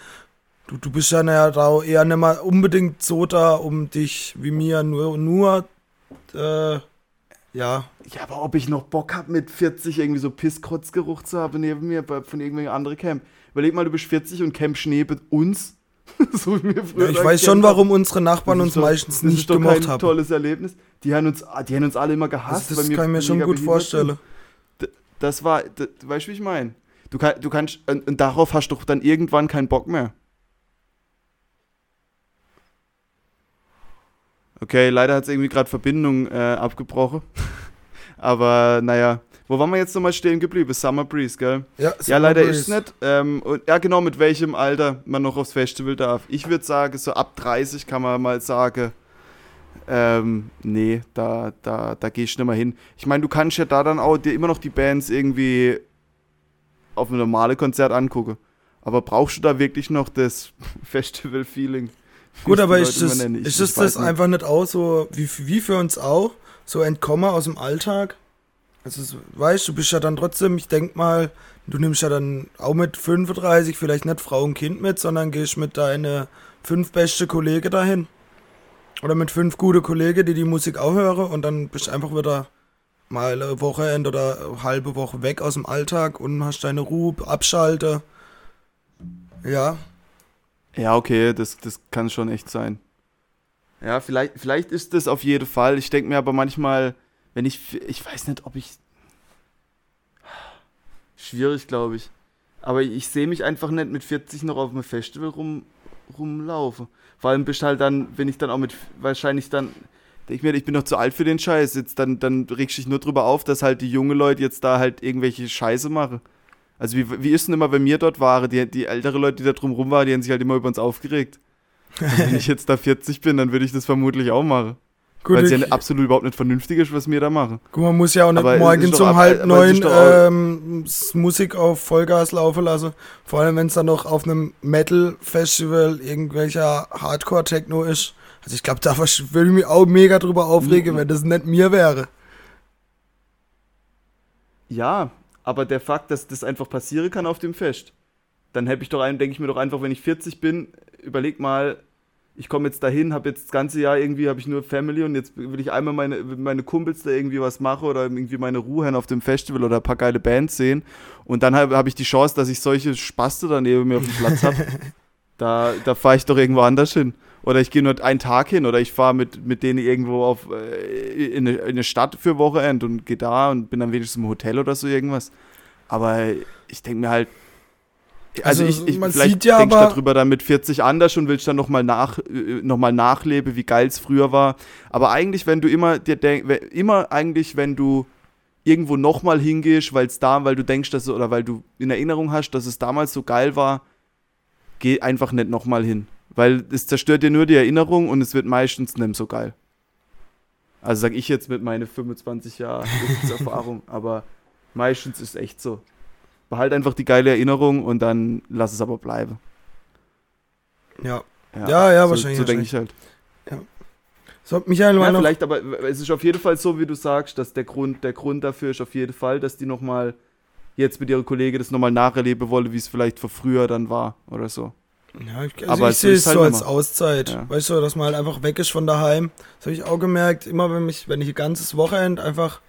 Du, du bist ja naja, da eher nicht mal unbedingt so da, um dich wie mir nur, nur äh, ja, Ja, aber ob ich noch Bock hab mit 40 irgendwie so Pisskotzgeruch zu haben neben mir bei, von irgendwelchen anderen Camp. Überleg mal, du bist 40 und Camp Schnee mit uns. so wie wir früher ja ich weiß schon, haben. warum unsere Nachbarn Das uns doch- meistens das nicht ist doch gemocht kein haben. tolles Erlebnis. Die haben uns, die haben uns alle immer gehasst. Also das kann ich mir schon gut vorstellen. Das war, das, weißt du, wie ich meine? Du, kann, du kannst, und, und darauf hast du doch dann irgendwann keinen Bock mehr. Okay, leider hat es irgendwie gerade Verbindung äh, abgebrochen. Aber naja, wo waren wir jetzt nochmal stehen geblieben? Summer Breeze, gell? Ja, Ja, leider ist es nicht. Ähm, und, ja, genau, mit welchem Alter man noch aufs Festival darf. Ich würde sagen, so ab 30 kann man mal sagen, ähm, nee, da, da, da gehe ich nicht mehr hin. Ich meine, du kannst ja da dann auch dir immer noch die Bands irgendwie auf einem normalen Konzert angucken. Aber brauchst du da wirklich noch das Festival-Feeling? Gut, aber ist das. Ich- ist das, das nicht. einfach nicht auch so, wie, wie für uns auch, so entkommen aus dem Alltag? Also, so, weißt du, bist ja dann trotzdem, ich denk mal, du nimmst ja dann auch mit 35 vielleicht nicht Frau und Kind mit, sondern gehst mit deine fünf beste Kollegen dahin. Oder mit fünf gute Kollegen, die die Musik auch hören und dann bist du einfach wieder mal eine Wochenende oder eine halbe Woche weg aus dem Alltag und hast deine Ruhe, abschalte. Ja, Ja, okay, das, das kann schon echt sein. Ja, vielleicht, vielleicht ist das auf jeden Fall. Ich denke mir aber manchmal, wenn ich, ich weiß nicht, ob ich. Schwierig, glaube ich. Aber ich sehe mich einfach nicht mit 40 noch auf einem Festival rum, rumlaufen. Vor allem bist halt dann, wenn ich dann auch mit, wahrscheinlich dann, denke ich mir, ich bin noch zu alt für den Scheiß. Jetzt dann, dann regst dich nur drüber auf, dass halt die junge Leute jetzt da halt irgendwelche Scheiße machen. Also wie, wie ist denn immer, wenn wir dort waren, die, die ältere Leute, die da drum rum waren, die haben sich halt immer über uns aufgeregt. Und wenn ich jetzt da 40 bin, dann würde ich das vermutlich auch machen. Gut. Weil es ja absolut überhaupt nicht vernünftig ist, was wir da machen. Guck, man muss ja auch nicht Aber morgens um halb neun ähm, Musik auf Vollgas laufen lassen. Vor allem, wenn es dann noch auf einem Metal-Festival irgendwelcher Hardcore-Techno ist. Also ich glaube, da würde ich mich auch mega drüber aufregen, Mhm. wenn das nicht mir wäre. Ja, aber der Fakt, dass das einfach passieren kann auf dem Fest, dann habe ich doch ein, denke ich mir doch einfach, wenn ich 40 bin, überleg mal, ich komme jetzt dahin, habe jetzt das ganze Jahr irgendwie, habe ich nur Family und jetzt will ich einmal meine, meine Kumpels da irgendwie was machen oder irgendwie meine Ruhe auf dem Festival oder ein paar geile Bands sehen und dann habe hab ich die Chance, dass ich solche Spaste dann neben mir auf dem Platz habe. da da fahre ich doch irgendwo anders hin. Oder ich gehe nur einen Tag hin oder ich fahre mit, mit denen irgendwo auf, äh, in, eine, in eine Stadt für Wochenend und gehe da und bin dann wenigstens im Hotel oder so irgendwas. Aber ich denke mir halt, also, Also, ich, ich man vielleicht sieht ja denkst aber- darüber dann mit 40 anders und willst dann nochmal nach, äh, noch mal nachleben, wie geil es früher war. Aber eigentlich, wenn du immer dir denk, we- immer eigentlich, wenn du irgendwo nochmal hingehst, weil es da, weil du denkst, dass oder weil du in Erinnerung hast, dass es damals so geil war, geh einfach nicht nochmal hin. Weil es zerstört dir nur die Erinnerung und es wird meistens nicht so geil. Also sag ich jetzt mit meinen 25 Jahren Berufserfahrung, aber meistens ist es echt so. Behalt einfach die geile Erinnerung und dann lass es aber bleiben. Ja. Ja, ja, wahrscheinlich, So denke ich halt. So, Michael, Ja, vielleicht, aber es ist auf jeden Fall so, wie du sagst, dass der Grund, der Grund dafür ist auf jeden Fall, dass die nochmal jetzt mit ihrer Kollegin das nochmal nacherleben wollen, wie es vielleicht vor früher dann war oder so. ja, ich, also aber ich es sehe ist es halt so immer. als Auszeit. Ja. Weißt du, dass man halt einfach weg ist von daheim. Das habe ich auch gemerkt, immer wenn, mich, wenn ich ein ganzes Wochenende einfach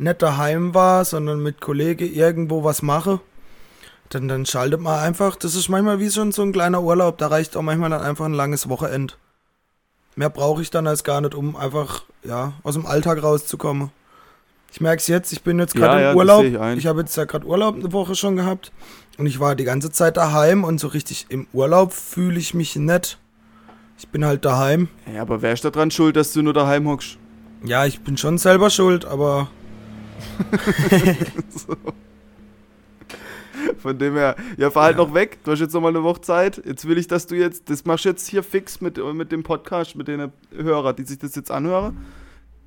nicht daheim war, sondern mit Kollegen irgendwo was mache, dann, dann schaltet man einfach, das ist manchmal wie schon so ein kleiner Urlaub, da reicht auch manchmal dann einfach ein langes Wochenende. Mehr brauche ich dann als gar nicht, um einfach, ja, aus dem Alltag rauszukommen. Ich merke es jetzt, ich bin jetzt Ja, gerade ja, im das Urlaub. ich. Ich habe jetzt ja gerade Urlaub eine Woche schon gehabt und ich war die ganze Zeit daheim und so richtig im Urlaub fühle ich mich nicht. Ich bin halt daheim. Ja, aber wer ist da dran schuld, dass du nur daheim hockst? Ja, ich bin schon selber schuld, aber Von dem her, ja, fahr halt noch weg. Du hast jetzt noch mal eine Woche Zeit. Jetzt will ich, dass du jetzt, das machst du jetzt hier fix mit, mit dem Podcast, mit den Hörern, die sich das jetzt anhören.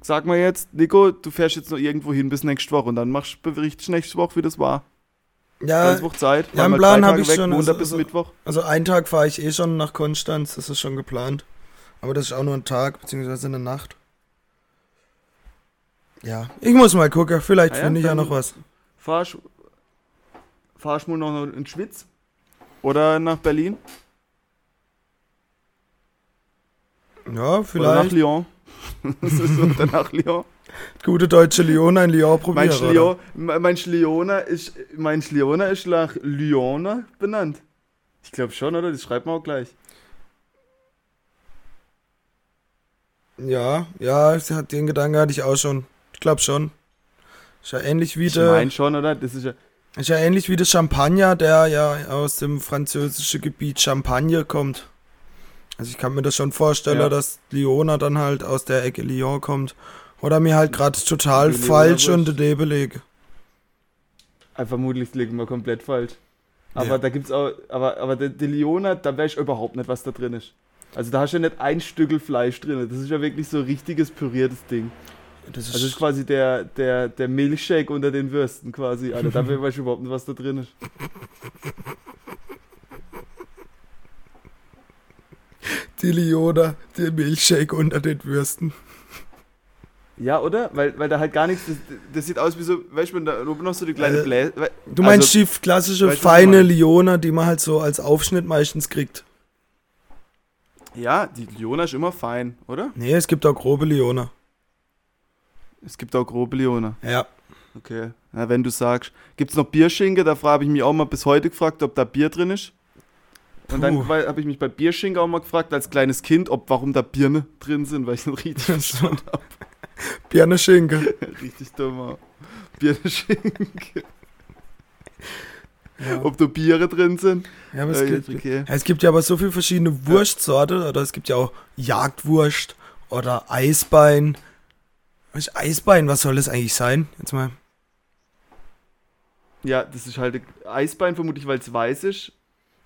Sag mal jetzt, Nico, du fährst jetzt noch irgendwo hin bis nächste Woche und dann machst berichtest nächste Woche, wie das war. Ja, Ganz Woche Zeit. ja, einen Plan drei hab Tage ich weg, schon, Montag also- bis also- Mittwoch. also einen Tag fahre ich eh schon nach Konstanz, das ist schon geplant. Aber das ist auch nur ein Tag, beziehungsweise eine Nacht. Ja, ich muss mal gucken, vielleicht Ah ja, finde ich ja noch was. Fahrst fahrst du noch in Schwitz? Oder nach Berlin? Ja, Oder nach vielleicht. Lyon? das ist oder nach Lyon. Gute deutsche Lyon, ein Lyon Mein probieren. Lyon, mein Lyoner ist, mein Lyoner ist nach Lyoner benannt. Ich glaube schon, oder? Das schreibt man auch gleich. Ja, ja, den Gedanken hatte ich auch schon. Ich glaube schon. Ist ja ähnlich wie Ich der, meine schon, oder? Das ist ja. ist ja ähnlich wie der Champagner, der ja aus dem französischen Gebiet Champagne kommt. Also ich kann mir das schon vorstellen, Ja. dass Lyoner dann halt aus der Ecke Lyon kommt. Oder mir halt gerade total Die falsch und daneben lege. Ah, Vermutlich liegen wir komplett falsch. Aber Ja. da gibt's auch, aber, aber der, der Lyoner, da weiß ich überhaupt nicht, was da drin ist. Also da hast du ja nicht ein Stückel Fleisch drin. Das ist ja wirklich so ein richtiges püriertes Ding. Das ist, Also das ist quasi der, der, der Milchshake unter den Würsten quasi. Also da weiß ich überhaupt nicht, was da drin ist. die Lyoner, der Milchshake unter den Würsten. Ja, oder? Weil, weil da halt gar nichts, das, das sieht aus wie so, weißt du, da oben noch so die kleine Also, Bläse. wei- Du meinst also, die klassische weißt feine? Lyoner, die man halt so als Aufschnitt meistens kriegt. Ja, die Lyoner ist immer fein, oder? Nee, es gibt auch grobe Lyoner. Es gibt auch grobe Lyoner. Ja. Okay. Na, wenn du sagst. Gibt's noch Bierschinke? Da habe ich mich auch mal bis heute gefragt, ob da Bier drin ist. Und dann habe ich mich bei Bierschinke auch mal gefragt, als kleines Kind, ob warum da Birne drin sind, weil ich nicht richtig verstanden habe. Birne Schinke. Richtig dumm. auch. Bierschinke. Ja. Ob da Biere drin sind? Ja, es, Äh, gibt, okay. es gibt ja aber so viele verschiedene Wurstsorten. Oder es gibt ja auch Jagdwurst oder Eisbein. Was Eisbein, was soll das eigentlich sein? Jetzt mal. Ja, das ist halt Eisbein, vermutlich, weil es weiß ist.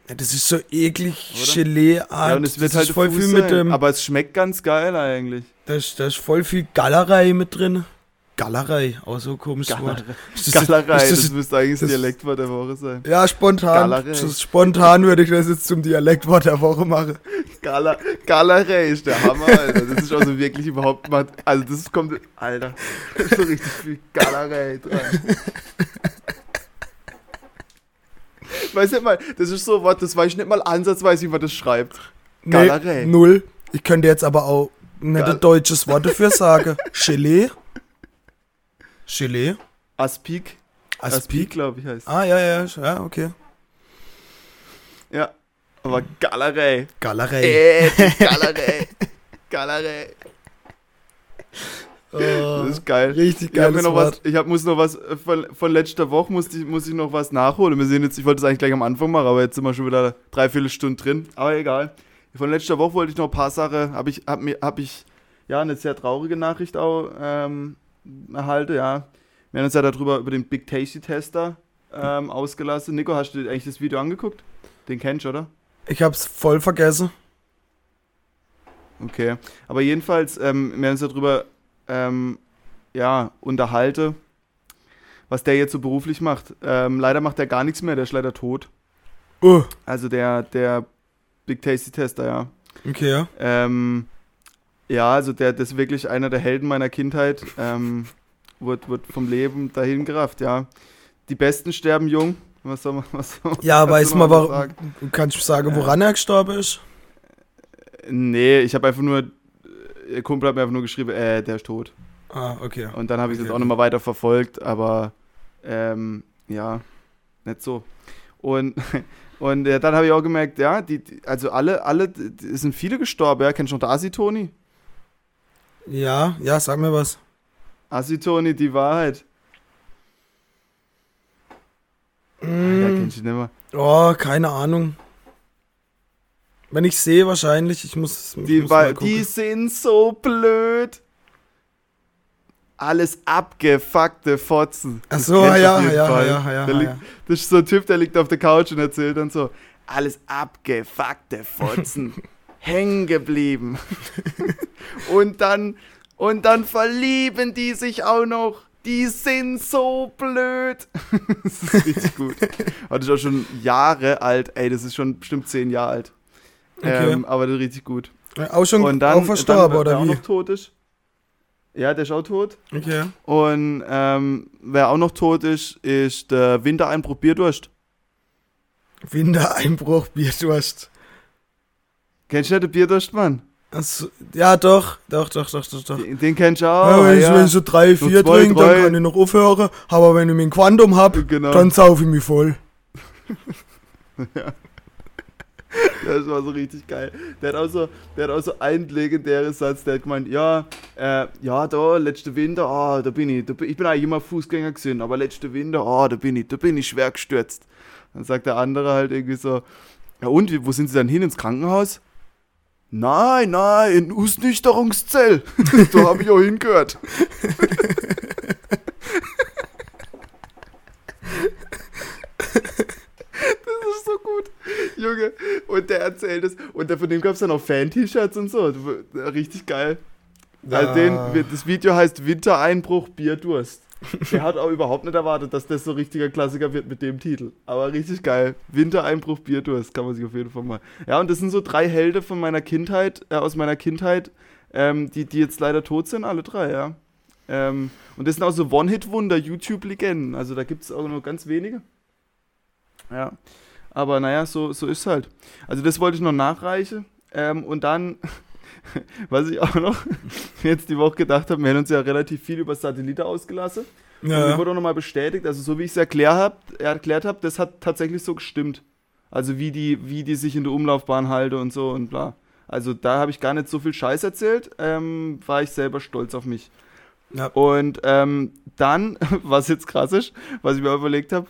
Ja, das ist so eklig Oder? Gelee-Art. ja, und es wird das halt voll Fuß viel mit sein, dem. Aber es schmeckt ganz geil eigentlich. da, ist, da ist voll viel Gallerei mit drin. Gallerei, auch so ein komisches Wort. Ist das- Gallerei, ist das, das- müsste eigentlich das das- Dialektwort der Woche sein. Ja, spontan. Gallerei. Das- Spontan würde ich das jetzt zum Dialektwort der Woche machen. Gala, Galerei ist der Hammer, Alter. Das ist also wirklich überhaupt mal. Also, das kommt. Alter, da ist so richtig viel Galerei dran. Weiß nicht mal, das ist so ein Wort, das weiß ich nicht mal ansatzweise, wie man das schreibt. Galerei. Nee, null. Ich könnte jetzt aber auch nicht Gal- ein deutsches Wort dafür sagen. Gelee. Gelee. Aspik. Aspik, glaube ich, heißt. Ah, ja, ja, ja, okay. Ja. Aber Galerei. Galerei. Äh, Galerei. Galerei. Oh, Das ist geil. richtig Ich, mir geiles noch was, ich hab, muss noch was äh, von, von letzter Woche muss ich, muss ich noch was nachholen. Wir sehen jetzt, ich wollte es eigentlich gleich am Anfang machen, aber jetzt sind wir schon wieder dreiviertel Stunde drin. Aber egal. Von letzter Woche wollte ich noch ein paar Sachen, habe ich, hab mir, hab ich, ja, eine sehr traurige Nachricht auch ähm, erhalten, ja. Wir haben uns ja darüber, über den Big Tasty Tester ähm, ausgelassen. Nico, hast du eigentlich das Video angeguckt? Den kennst du, oder? Ich hab's voll vergessen. Okay. Aber jedenfalls, ähm, wir haben uns darüber ähm, ja, unterhalte, was der jetzt so beruflich macht. Ähm, leider macht er gar nichts mehr, der ist leider tot. Oh, Also der, der Big Tasty Tester, ja. okay, ja. Ähm, ja, also der, das ist wirklich einer der Helden meiner Kindheit. Ähm, wird, wird vom Leben dahin gerafft, ja. Die Besten sterben jung. Was soll man, was soll Ja, weiß man, warum. sagen? Du kannst sagen, woran er gestorben ist? Nee, ich habe einfach nur, der Kumpel hat mir einfach nur geschrieben, äh, der ist tot. Ah, okay. Und dann habe ich es Okay, jetzt auch nochmal weiter verfolgt, aber ähm, ja, nicht so. Und, und ja, dann habe ich auch gemerkt, ja, die, die, also alle, alle, es sind viele gestorben, ja. Kennst du noch den Asi-Toni? Ja, ja, sag mir was. Asi-Toni, die Wahrheit. Ja, Mm, kennst du nicht mehr. oh, keine Ahnung. Wenn ich sehe, wahrscheinlich. Ich muss, ich Die, muss mal gucken. die sind so blöd. Alles abgefuckte Fotzen. Ach so, ja, ja, ja, ja, ja, liegt, ja. Das ist so ein Typ, der liegt auf der Couch und erzählt dann so, alles abgefuckte Fotzen, hängen geblieben. und dann, und dann verlieben die sich auch noch. Die sind so blöd. das ist richtig gut. War das auch schon Jahre alt. Ey, das ist schon bestimmt zehn Jahre alt. Okay. Ähm, aber das ist richtig gut. Auch schon Und dann, auch verstorben, dann, wer oder auch wie? noch tot ist. Ja, der ist auch tot. Okay. Und ähm, wer auch noch tot ist, ist der Wintereinbruch Bierdurst. Wintereinbruch, Bierdurst. Kennst du nicht den Bierdurst, Mann? Also, ja, doch, doch, doch, doch, doch, doch. Den, den kennst du auch. ja, wenn, ich, ja. wenn ich so drei, So vier zwei, trinke, dann kann ich noch aufhören. Aber wenn ich mein Quantum hab, Genau. dann sauf ich mich voll. Das war so richtig geil. Der hat auch so, der hat auch so einen legendären Satz, der hat gemeint, ja, äh, ja, da, letzte Winter, ah, da bin ich, da bin, ich bin eigentlich immer Fußgänger gewesen, aber letzte Winter, ah, da bin ich, da bin ich schwer gestürzt. Dann sagt der andere halt irgendwie so, ja und, wo sind Sie dann hin, ins Krankenhaus? Nein, nein, in Ausnüchterungszell. da habe ich auch hingehört. Das ist so gut. Junge, und der erzählt es. Und von dem gab es dann auch Fan-T-Shirts und so. Richtig geil. Also den, das Video heißt Wintereinbruch, Bierdurst. Der hat auch überhaupt nicht erwartet, dass das so richtiger Klassiker wird mit dem Titel. Aber richtig geil. Wintereinbruch, Bierdurst, kann man sich auf jeden Fall mal. Ja, und das sind so drei Helden von meiner Kindheit, äh, aus meiner Kindheit, ähm, die, die jetzt leider tot sind, alle drei, ja. Ähm, und das sind auch so One-Hit-Wunder, YouTube-Legenden. Also da gibt es auch nur ganz wenige. Ja. Aber naja, so, so ist halt. Also das wollte ich noch nachreichen. Ähm, und dann, was ich auch noch jetzt die Woche gedacht habe, wir haben uns ja relativ viel über Satellite ausgelassen. Und mir Ja, wurde auch nochmal bestätigt, also so wie ich es erklärt habe, erklärt hab, das hat tatsächlich so gestimmt. Also wie die, wie die sich in der Umlaufbahn halten und so und bla. Also da habe ich gar nicht so viel Scheiß erzählt, ähm, war ich selber stolz auf mich. Ja. Und ähm, dann, was jetzt krass ist, was ich mir überlegt habe,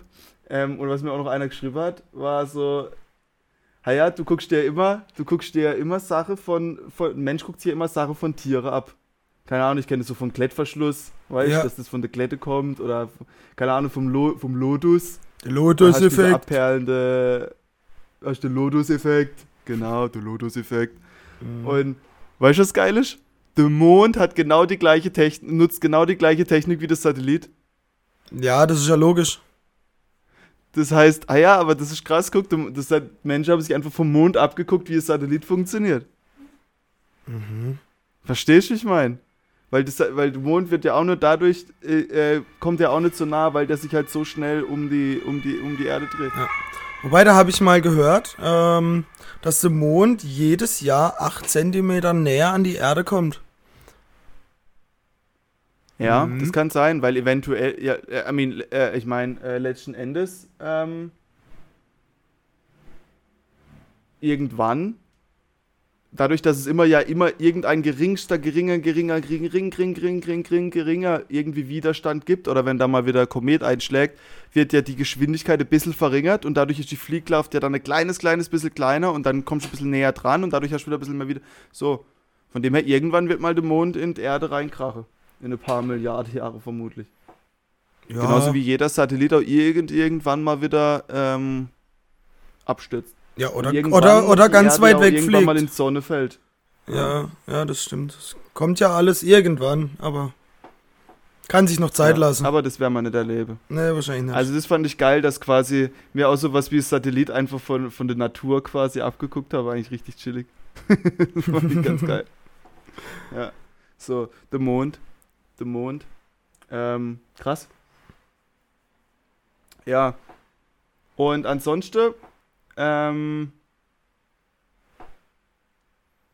ähm, und was mir auch noch einer geschrieben hat, war so, ja, du guckst dir immer, du guckst dir immer Sache von, von Mensch guckt sich immer Sache von Tiere ab. Keine Ahnung, ich kenne das so vom Klettverschluss, weißt du, Ja. dass das von der Klette kommt oder keine Ahnung vom, Lo, vom Lotus. der Lotus-Effekt. abperlende, hast du den Lotus-Effekt, genau, der Lotus-Effekt. Mhm. Und weißt du, was geil ist? Der Mond hat genau die gleiche Technik, nutzt genau die gleiche Technik wie das Satellit. Ja, das ist ja logisch. Das heißt, ah ja, aber das ist krass, guck, das hat, Menschen haben sich einfach vom Mond abgeguckt, wie das Satellit funktioniert. Mhm. Verstehst du, ich meine? Weil, das, weil der Mond wird ja auch nur dadurch, äh, äh, kommt ja auch nicht so nah, weil der sich halt so schnell um die, um die, um die Erde dreht. Wobei, da habe ich mal gehört, ähm, dass der Mond jedes Jahr 8 cm näher an die Erde kommt. Ja, Mhm. das kann sein, weil eventuell, ja, äh, I mean, äh, ich meine, äh, letzten Endes, ähm, irgendwann, dadurch, dass es immer ja immer irgendein geringster, geringer, geringer, gering, gering, gering, gering, gering, gering, geringer irgendwie Widerstand gibt, oder wenn da mal wieder Komet einschlägt, wird ja die Geschwindigkeit ein bisschen verringert und dadurch ist die Fliehkraft ja dann ein kleines, kleines bisschen kleiner und dann kommst du ein bisschen näher dran und dadurch hast du wieder ein bisschen mehr wieder, so. Von dem her, irgendwann wird mal der Mond in die Erde reinkrachen. In ein paar Milliarden Jahre vermutlich. Ja, Genauso wie jeder Satellit auch irgend, irgendwann mal wieder ähm, abstürzt. ja oder, oder, oder ganz weit weg irgendwann mal in fliegt. die Sonne fällt. Ja, ja, das stimmt. Es kommt ja alles irgendwann, aber kann sich noch Zeit Ja, lassen. Aber das werden wir nicht erleben. Nee, wahrscheinlich nicht. Also das fand ich geil, dass quasi mir auch sowas wie das Satellit einfach von, von der Natur quasi abgeguckt habe. Eigentlich richtig chillig. das fand ich ganz geil. Ja. So, der Mond. Der Mond. Ähm, krass. Ja. Und ansonsten, ähm,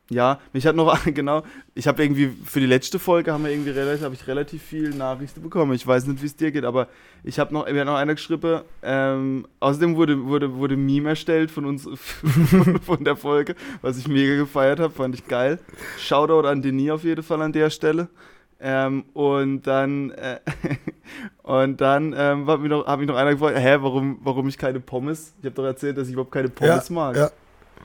ja, mich hat noch, genau, ich habe irgendwie, für die letzte Folge haben wir irgendwie relativ, habe ich relativ viel Nachrichten bekommen. Ich weiß nicht, wie es dir geht, aber ich habe noch, mir hat noch einer geschrieben, ähm, außerdem wurde, wurde, wurde Meme erstellt von uns, von der Folge, was ich mega gefeiert habe, fand ich geil. Shoutout an Denis auf jeden Fall an der Stelle. Ähm, und dann, äh, und dann ähm, hat mich noch, hab mich noch einer gefragt, hä, warum, warum ich keine Pommes? Ich habe doch erzählt, dass ich überhaupt keine Pommes mag. ja.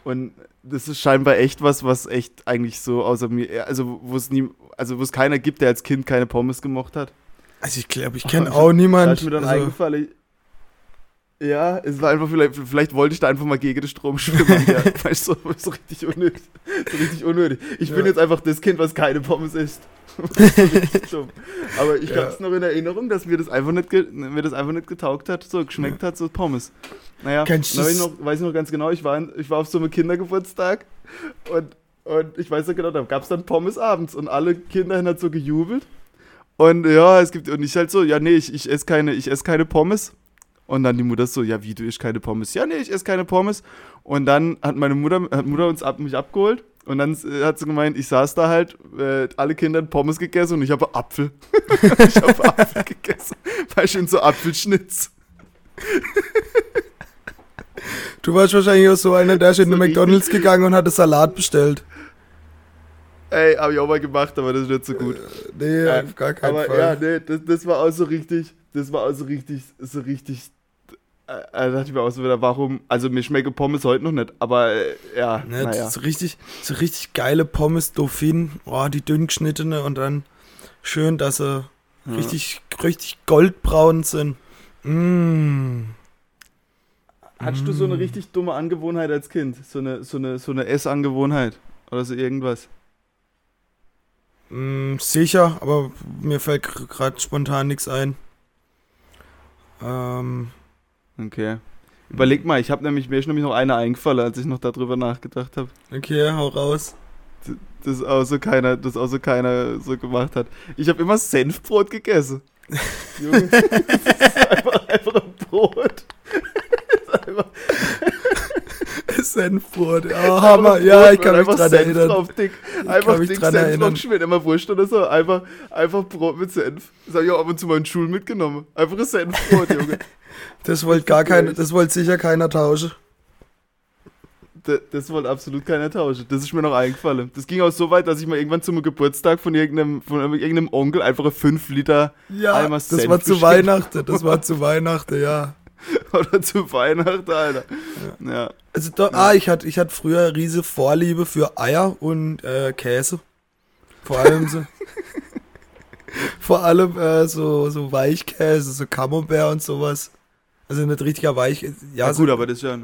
Und das ist scheinbar echt was, was echt eigentlich so außer mir, also wo es nie, also wo es keiner gibt, der als Kind keine Pommes gemocht hat. Also ich glaube, ich kenne Da auch ist niemand. mir dann also, eingefallen, Ja, es war einfach, vielleicht, vielleicht wollte ich da einfach mal gegen den Strom schwimmen. ja. Weißt du, so, so richtig unnötig. So richtig unnötig. Ich bin Ja. jetzt einfach das Kind, was keine Pommes isst. Dumm. Aber ich Ja. habe es noch in Erinnerung, dass mir das einfach nicht, mir das einfach nicht getaugt hat, so geschmeckt hat, so Pommes. Naja, Kennst weiß ich, noch, weiß ich noch ganz genau, ich war, in, ich war auf so einem Kindergeburtstag und, und ich weiß noch genau, da gab es dann Pommes abends und alle Kinder haben halt so gejubelt. Und ja, es gibt, und ich halt so, ja, nee, ich, ich esse keine, ich esse keine Pommes. Und dann die Mutter so, ja, wie, du isst keine Pommes? Ja, nee, ich esse keine Pommes. Und dann hat meine Mutter, hat Mutter uns ab, mich abgeholt. Und dann äh, hat sie gemeint, ich saß da halt, äh, alle Kinder haben Pommes gegessen und ich habe Apfel. ich habe Apfel gegessen. Weil schön so Apfelschnitz. Du warst wahrscheinlich auch so einer, der ist in den McDonalds gegangen und hatte Salat bestellt. Ey, habe ich auch mal gemacht, aber das ist nicht so gut. Nee, Ja, auf gar keinen aber Fall. ja, nee, das, das war auch so richtig, das war auch so richtig, so richtig, äh, da dachte ich mir auch so wieder, warum, also mir schmecke Pommes heute noch nicht, aber äh, ja, Ne, naja. so richtig, so richtig geile Pommes Dauphine, oh, die dünn geschnittene und dann schön, dass sie Ja. richtig, richtig goldbraun sind. Mmh. Hattest du so eine richtig dumme Angewohnheit als Kind? So eine, so eine, so eine Essangewohnheit? Oder so irgendwas? Mm, sicher, aber mir fällt gerade spontan nichts ein. Ähm, Okay. Überleg mal, ich habe nämlich, mir ist nämlich noch eine eingefallen, als ich noch darüber nachgedacht habe. okay, hau raus. Das auch so keiner, das auch so keiner so gemacht hat. Ich habe immer Senfbrot gegessen. Junge, das ist einfach, einfach ein Brot. Das ist einfach, Senfbrot, ja, einfach Hammer, ja, ich kann mich einfach dran Senf erinnern. Drauf, dick. Einfach dick dran Senf drauf geschmiert, immer Wurst oder so. Einfach, einfach Brot mit Senf. Das habe ich auch ab und zu mal in Schule mitgenommen. Einfach ein Senfbrot, Junge. Das wollte gar keiner, das wollte sicher keiner tauschen. Das, das wollte absolut keiner tauschen. Das ist mir noch eingefallen. Das ging auch so weit, dass ich mal irgendwann zum Geburtstag von irgendeinem, von irgendeinem Onkel einfach ein 5 Liter Ja, Eimer das Senf war zu. Weihnachten, das war zu Weihnachten, ja. oder zu Weihnachten, Alter. Ja. Also da, ah, ich hatte, ich hatte früher riese Vorliebe für Eier und äh, Käse. Vor allem so. vor allem äh, so, so Weichkäse, so Camembert und sowas. Also nicht richtiger Weich. Ja, Ja, so, gut, aber das ist ja.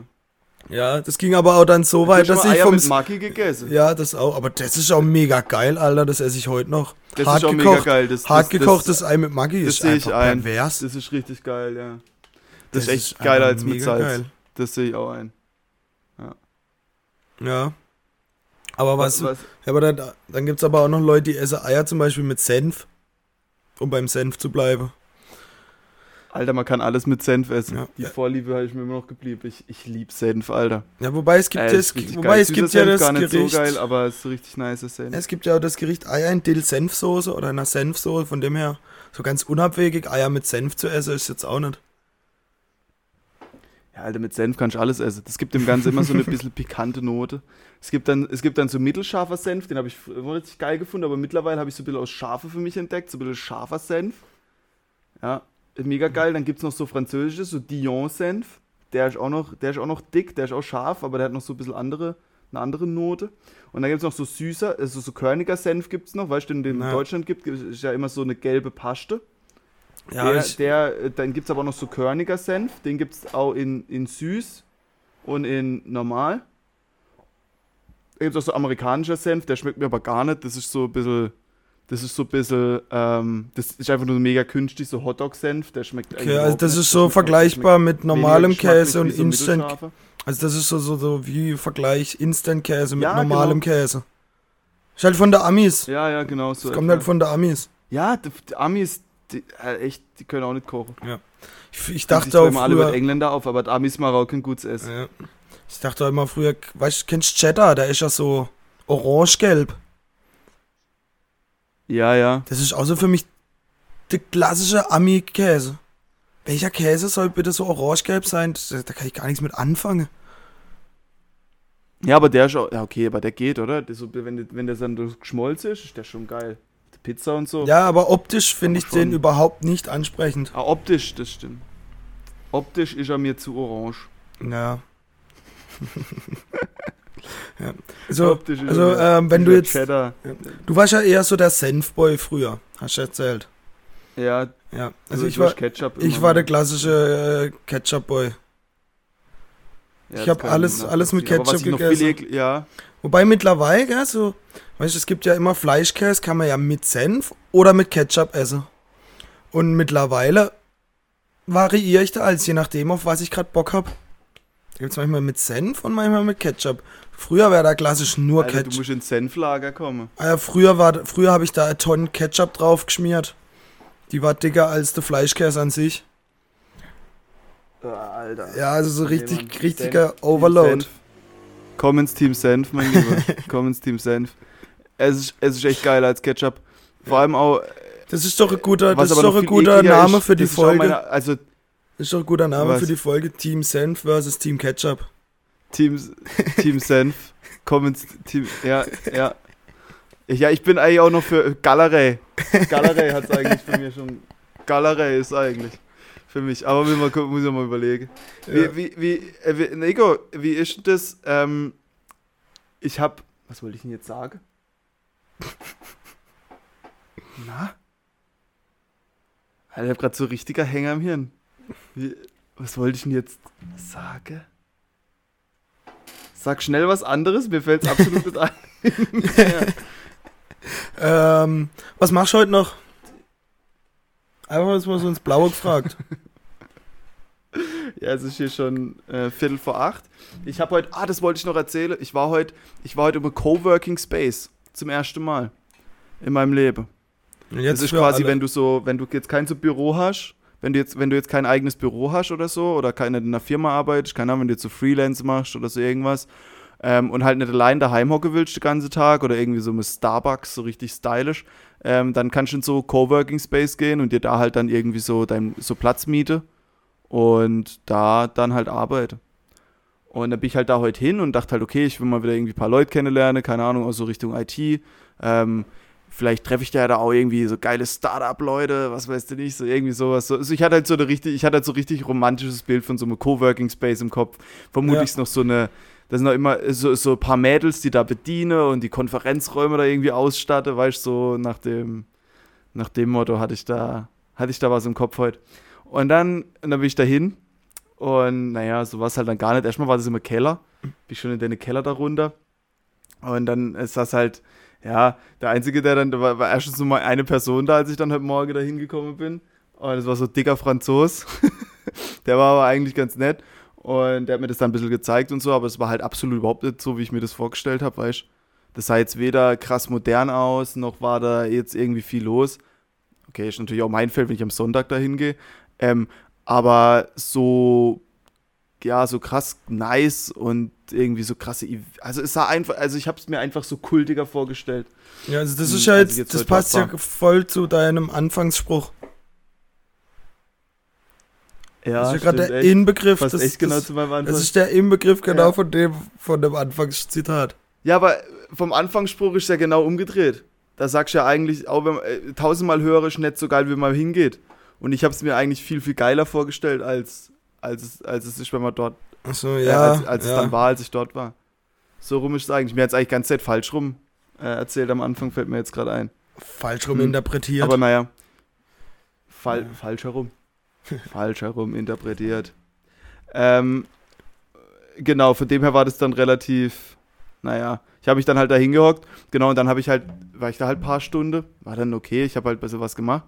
ja, das ging aber auch dann so weit, dass ich Eier vom. mit Maki gegessen. Ja, das auch. Aber das ist auch mega geil, Alter. Das esse ich heute noch. das hart ist auch mega gekocht. geil. Das, Hart das, gekochtes Ei mit Maggi das ist sehe ich einfach ein. pervers. Das ist richtig geil, ja. Das, Das ist echt geiler als mit Salz. geil. Das sehe ich auch ein. Ja. Aber was, was, Ja, aber dann, dann gibt es aber auch noch Leute, die essen Eier zum Beispiel mit Senf, um beim Senf zu bleiben. Alter, man kann alles mit Senf essen. Ja. Die Ja. Vorliebe habe ich mir immer noch geblieben. Ich, ich liebe Senf, Alter. Ja, wobei es gibt, Äh, ja, es, wobei geil. es gibt ja das gar nicht Gericht. so geil, aber es ist so richtig nice Senf. es gibt ja auch das Gericht Eier in Dill-Senfsoße oder in einer Senfsoße, von dem her so ganz unabwegig Eier mit Senf zu essen ist jetzt auch nicht. Ja, Alter, mit Senf kannst du alles essen. Das gibt dem Ganzen immer so eine bisschen pikante Note. Es gibt dann, es gibt dann so mittelscharfer Senf, den habe ich immer richtig geil gefunden, aber mittlerweile habe ich so ein bisschen aus Schafe für mich entdeckt, so ein bisschen scharfer Senf. Ja, mega geil. Dann gibt es noch so französisches, so Dijon-Senf. Der ist, auch noch, der ist auch noch dick, der ist auch scharf, aber der hat noch so ein bisschen andere, eine andere Note. Und dann gibt es noch so süßer, also so körniger Senf gibt es noch, weißt du, den in. Deutschland gibt, ist ja immer so eine gelbe Paste. Ja, der, ich, der, äh, dann gibt es aber noch so körniger Senf. Den gibt es auch in, in süß und in normal. Da gibt es auch so amerikanischer Senf, der schmeckt mir aber gar nicht. Das ist so ein bisschen. Das ist so ein bisschen. Ähm, das ist einfach nur mega künstlich, so Hotdog-Senf. Der schmeckt okay, also das nicht. ist so schmeckt- vergleichbar mit normalem Käse und so Instant. Also das ist so, so, so wie Vergleich Instant-Käse mit Ja, normalem genau. Käse. Ist halt von der Amis. Ja, ja, genau so. Das kommt halt von der Amis. ja, die Amis, die, äh, echt, die können auch nicht kochen. Ich, ich sich dachte auch immer alle über Engländer auf, aber die Amis kein gutes Essen. Ja. Ich dachte auch immer früher, weißt du, kennst du Cheddar? Der ist ja so orange-gelb. Ja, ja. Das ist auch so für mich der klassische Ami-Käse. Welcher Käse soll bitte so orange-gelb sein? Da kann ich gar nichts mit anfangen. Ja, aber der ist auch, ja okay, aber der geht, oder? Das wenn, wenn der dann geschmolzen ist, ist der schon geil. Pizza und so. Ja, aber optisch finde ich schon. den überhaupt nicht ansprechend. Ah, optisch, das stimmt. Optisch ist er mir zu orange. Ja. ja. Also, optisch ist also er ähm, wenn du jetzt. Cheddar. Du warst ja eher so der Senfboy früher, hast du erzählt. Ja, Ja, also ich war, Ketchup ich war der klassische äh, Ketchup-Boy. Ja, Ich das hab kann alles- alles mit Ketchup gegessen. Ja, Wobei mittlerweile, gell, so, weißt du, es gibt ja immer Fleischkäse, kann man ja mit Senf oder mit Ketchup essen. Und mittlerweile variiere ich da alles, je nachdem, auf was ich gerade Bock habe. Da gibt es manchmal mit Senf und manchmal mit Ketchup. Früher wäre da klassisch nur Alter, du Ketchup. musst ins Senflager kommen. Ah ja, früher war, früher habe ich da eine Tonne Ketchup drauf geschmiert. Die war dicker als der Fleischkäse an sich. Alter. Ja, also so richtig, richtiger Senf, Overload. Komm ins Team Senf, mein Lieber. Komm ins Team Senf. Es ist, es ist echt geiler als Ketchup. Vor allem auch, Das ist doch ein guter, das ist doch ein guter Name ist, für die Folge. Meine, also Das ist doch ein guter Name Was? für die Folge Team Senf versus Team Ketchup. Team, Team Senf. Komm ins Team. Ja, ja. Ich, ja, ich bin eigentlich auch noch für Galerei. Galerei hat es eigentlich für mich schon. Galerei ist eigentlich für mich. Aber will mal, muss ich mal überlegen. Ja. Wie, wie, wie, äh, wie, Nico, wie ist das? Ähm, ich hab. Was wollte ich denn jetzt sagen? Na? Alter, ich hab grad so richtiger Hänger im Hirn. Wie, was wollte ich denn jetzt sagen? Sag schnell was anderes, mir fällt's absolut nicht ein. Ähm, was machst du heute noch? Einfach mal so ins Blaue gefragt. Ja, es ist hier schon äh, Viertel vor acht. Ich habe heute, ah, das wollte ich noch erzählen. Ich war heute, ich war heute im Coworking Space zum ersten Mal in meinem Leben. Das ist quasi, alle. wenn du so, wenn du jetzt kein so Büro hast, wenn du jetzt, wenn du jetzt kein eigenes Büro hast oder so oder keine in einer Firma arbeitest, keine Ahnung, wenn du jetzt so Freelance machst oder so irgendwas ähm, und halt nicht allein daheim hocken willst den ganzen Tag oder irgendwie so mit Starbucks so richtig stylisch, ähm, dann kannst du in so Coworking Space gehen und dir da halt dann irgendwie so dein so Platz miete und da dann halt arbeite. Und dann bin ich halt da heute hin und dachte halt, okay, ich will mal wieder irgendwie ein paar Leute kennenlernen, keine Ahnung, aus so Richtung IT. Ähm, vielleicht treffe ich da ja da auch irgendwie so geile Startup-Leute, was weißt du nicht, so irgendwie sowas. So, also ich hatte halt so eine richtig, ich hatte halt so richtig romantisches Bild von so einem Coworking Space im Kopf. Vermutlich ist noch so eine, da sind noch immer so, so ein paar Mädels, die da bedienen und die Konferenzräume da irgendwie ausstatte, weißt du, so nach dem, nach dem Motto hatte ich da, hatte ich da was im Kopf heute. Und dann, und dann bin ich da hin und naja, so war es halt dann gar nicht. Erstmal war das im Keller, bin ich schon in den Keller da runter. Und dann ist das halt, ja, der Einzige, der dann, da war, war erstens nur mal eine Person da, als ich dann heute Morgen da hingekommen bin. Und das war so ein dicker Franzos. der war aber eigentlich ganz nett. Und der hat mir das dann ein bisschen gezeigt und so, aber es war halt absolut überhaupt nicht so, wie ich mir das vorgestellt habe, weißt du. Das sah jetzt weder krass modern aus, noch war da jetzt irgendwie viel los. Okay, ist natürlich auch mein Feld, wenn ich am Sonntag da hingehe. Ähm, aber so, ja, so krass nice und irgendwie so krasse, also es sah einfach, also ich habe es mir einfach so kultiger vorgestellt. Ja, also das Hm, ist ja als jetzt, ich jetzt das heute passt ja voll zu deinem Anfangsspruch. das ist ja gerade der echt, Inbegriff. Das, echt genau das, zu meinem Anfang. das ist der Inbegriff genau Ja. von dem, von dem Anfangszitat. Ja, aber vom Anfangsspruch ist ja genau umgedreht. Da sagst du ja eigentlich, auch wenn äh, tausendmal höre ich nicht so geil, wie man hingeht. Und ich habe es mir eigentlich viel, viel geiler vorgestellt, als, als, es, als es ist, wenn man dort, Achso, äh, ja. als, als ja. es dann war, als ich dort war. So rum ist es eigentlich. Mir hat es eigentlich ganz Zeit falsch rum äh, erzählt am Anfang, fällt mir jetzt gerade ein. Falsch rum Hm. interpretiert. Aber naja. Fall, Ja. Falsch herum. falsch herum interpretiert. Ähm, genau, von dem her war das dann relativ, naja, ich habe mich dann halt da hingehockt, genau, und dann habe ich halt, war ich da halt ein paar Stunden, war dann okay, ich habe halt ein bisschen was gemacht.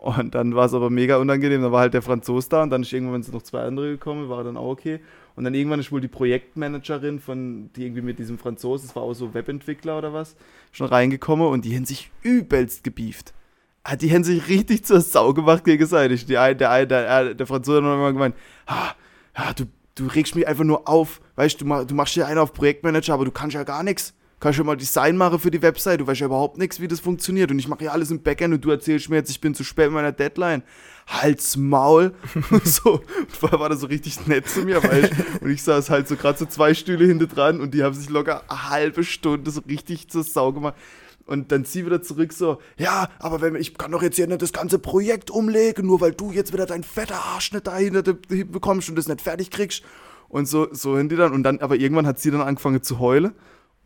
Und dann war es aber mega unangenehm, dann war halt der Franzos da und dann ist irgendwann sind noch zwei andere gekommen, war dann auch okay. Und dann irgendwann ist wohl die Projektmanagerin von, die irgendwie mit diesem Franzos, das war auch so Webentwickler oder was, schon reingekommen und die haben sich übelst gebieft. Ah, die haben sich richtig zur Sau gemacht gegenseitig. Die der, ein, der, der Franzose hat noch immer gemeint, ah, ah, du, du regst mich einfach nur auf. Weißt du, du machst dir einen auf Projektmanager, aber du kannst ja gar nichts. Kannst ja mal Design machen für die Website, du weißt ja überhaupt nichts, wie das funktioniert. Und ich mache ja alles im Backend und du erzählst mir jetzt, ich bin zu spät mit meiner Deadline. Halt's Maul. so, und vorher war das so richtig nett zu mir, weißt du. Und ich saß halt so gerade so zwei Stühle hinter dran und die haben sich locker eine halbe Stunde so richtig zur Sau gemacht. Und dann zieh wieder zurück so, ja, aber wenn ich kann doch jetzt hier nicht das ganze Projekt umlegen, nur weil du jetzt wieder dein fetter Arsch nicht dahinter bekommst und das nicht fertig kriegst. Und so, so hin die dann. Und dann, aber irgendwann hat sie dann angefangen zu heulen.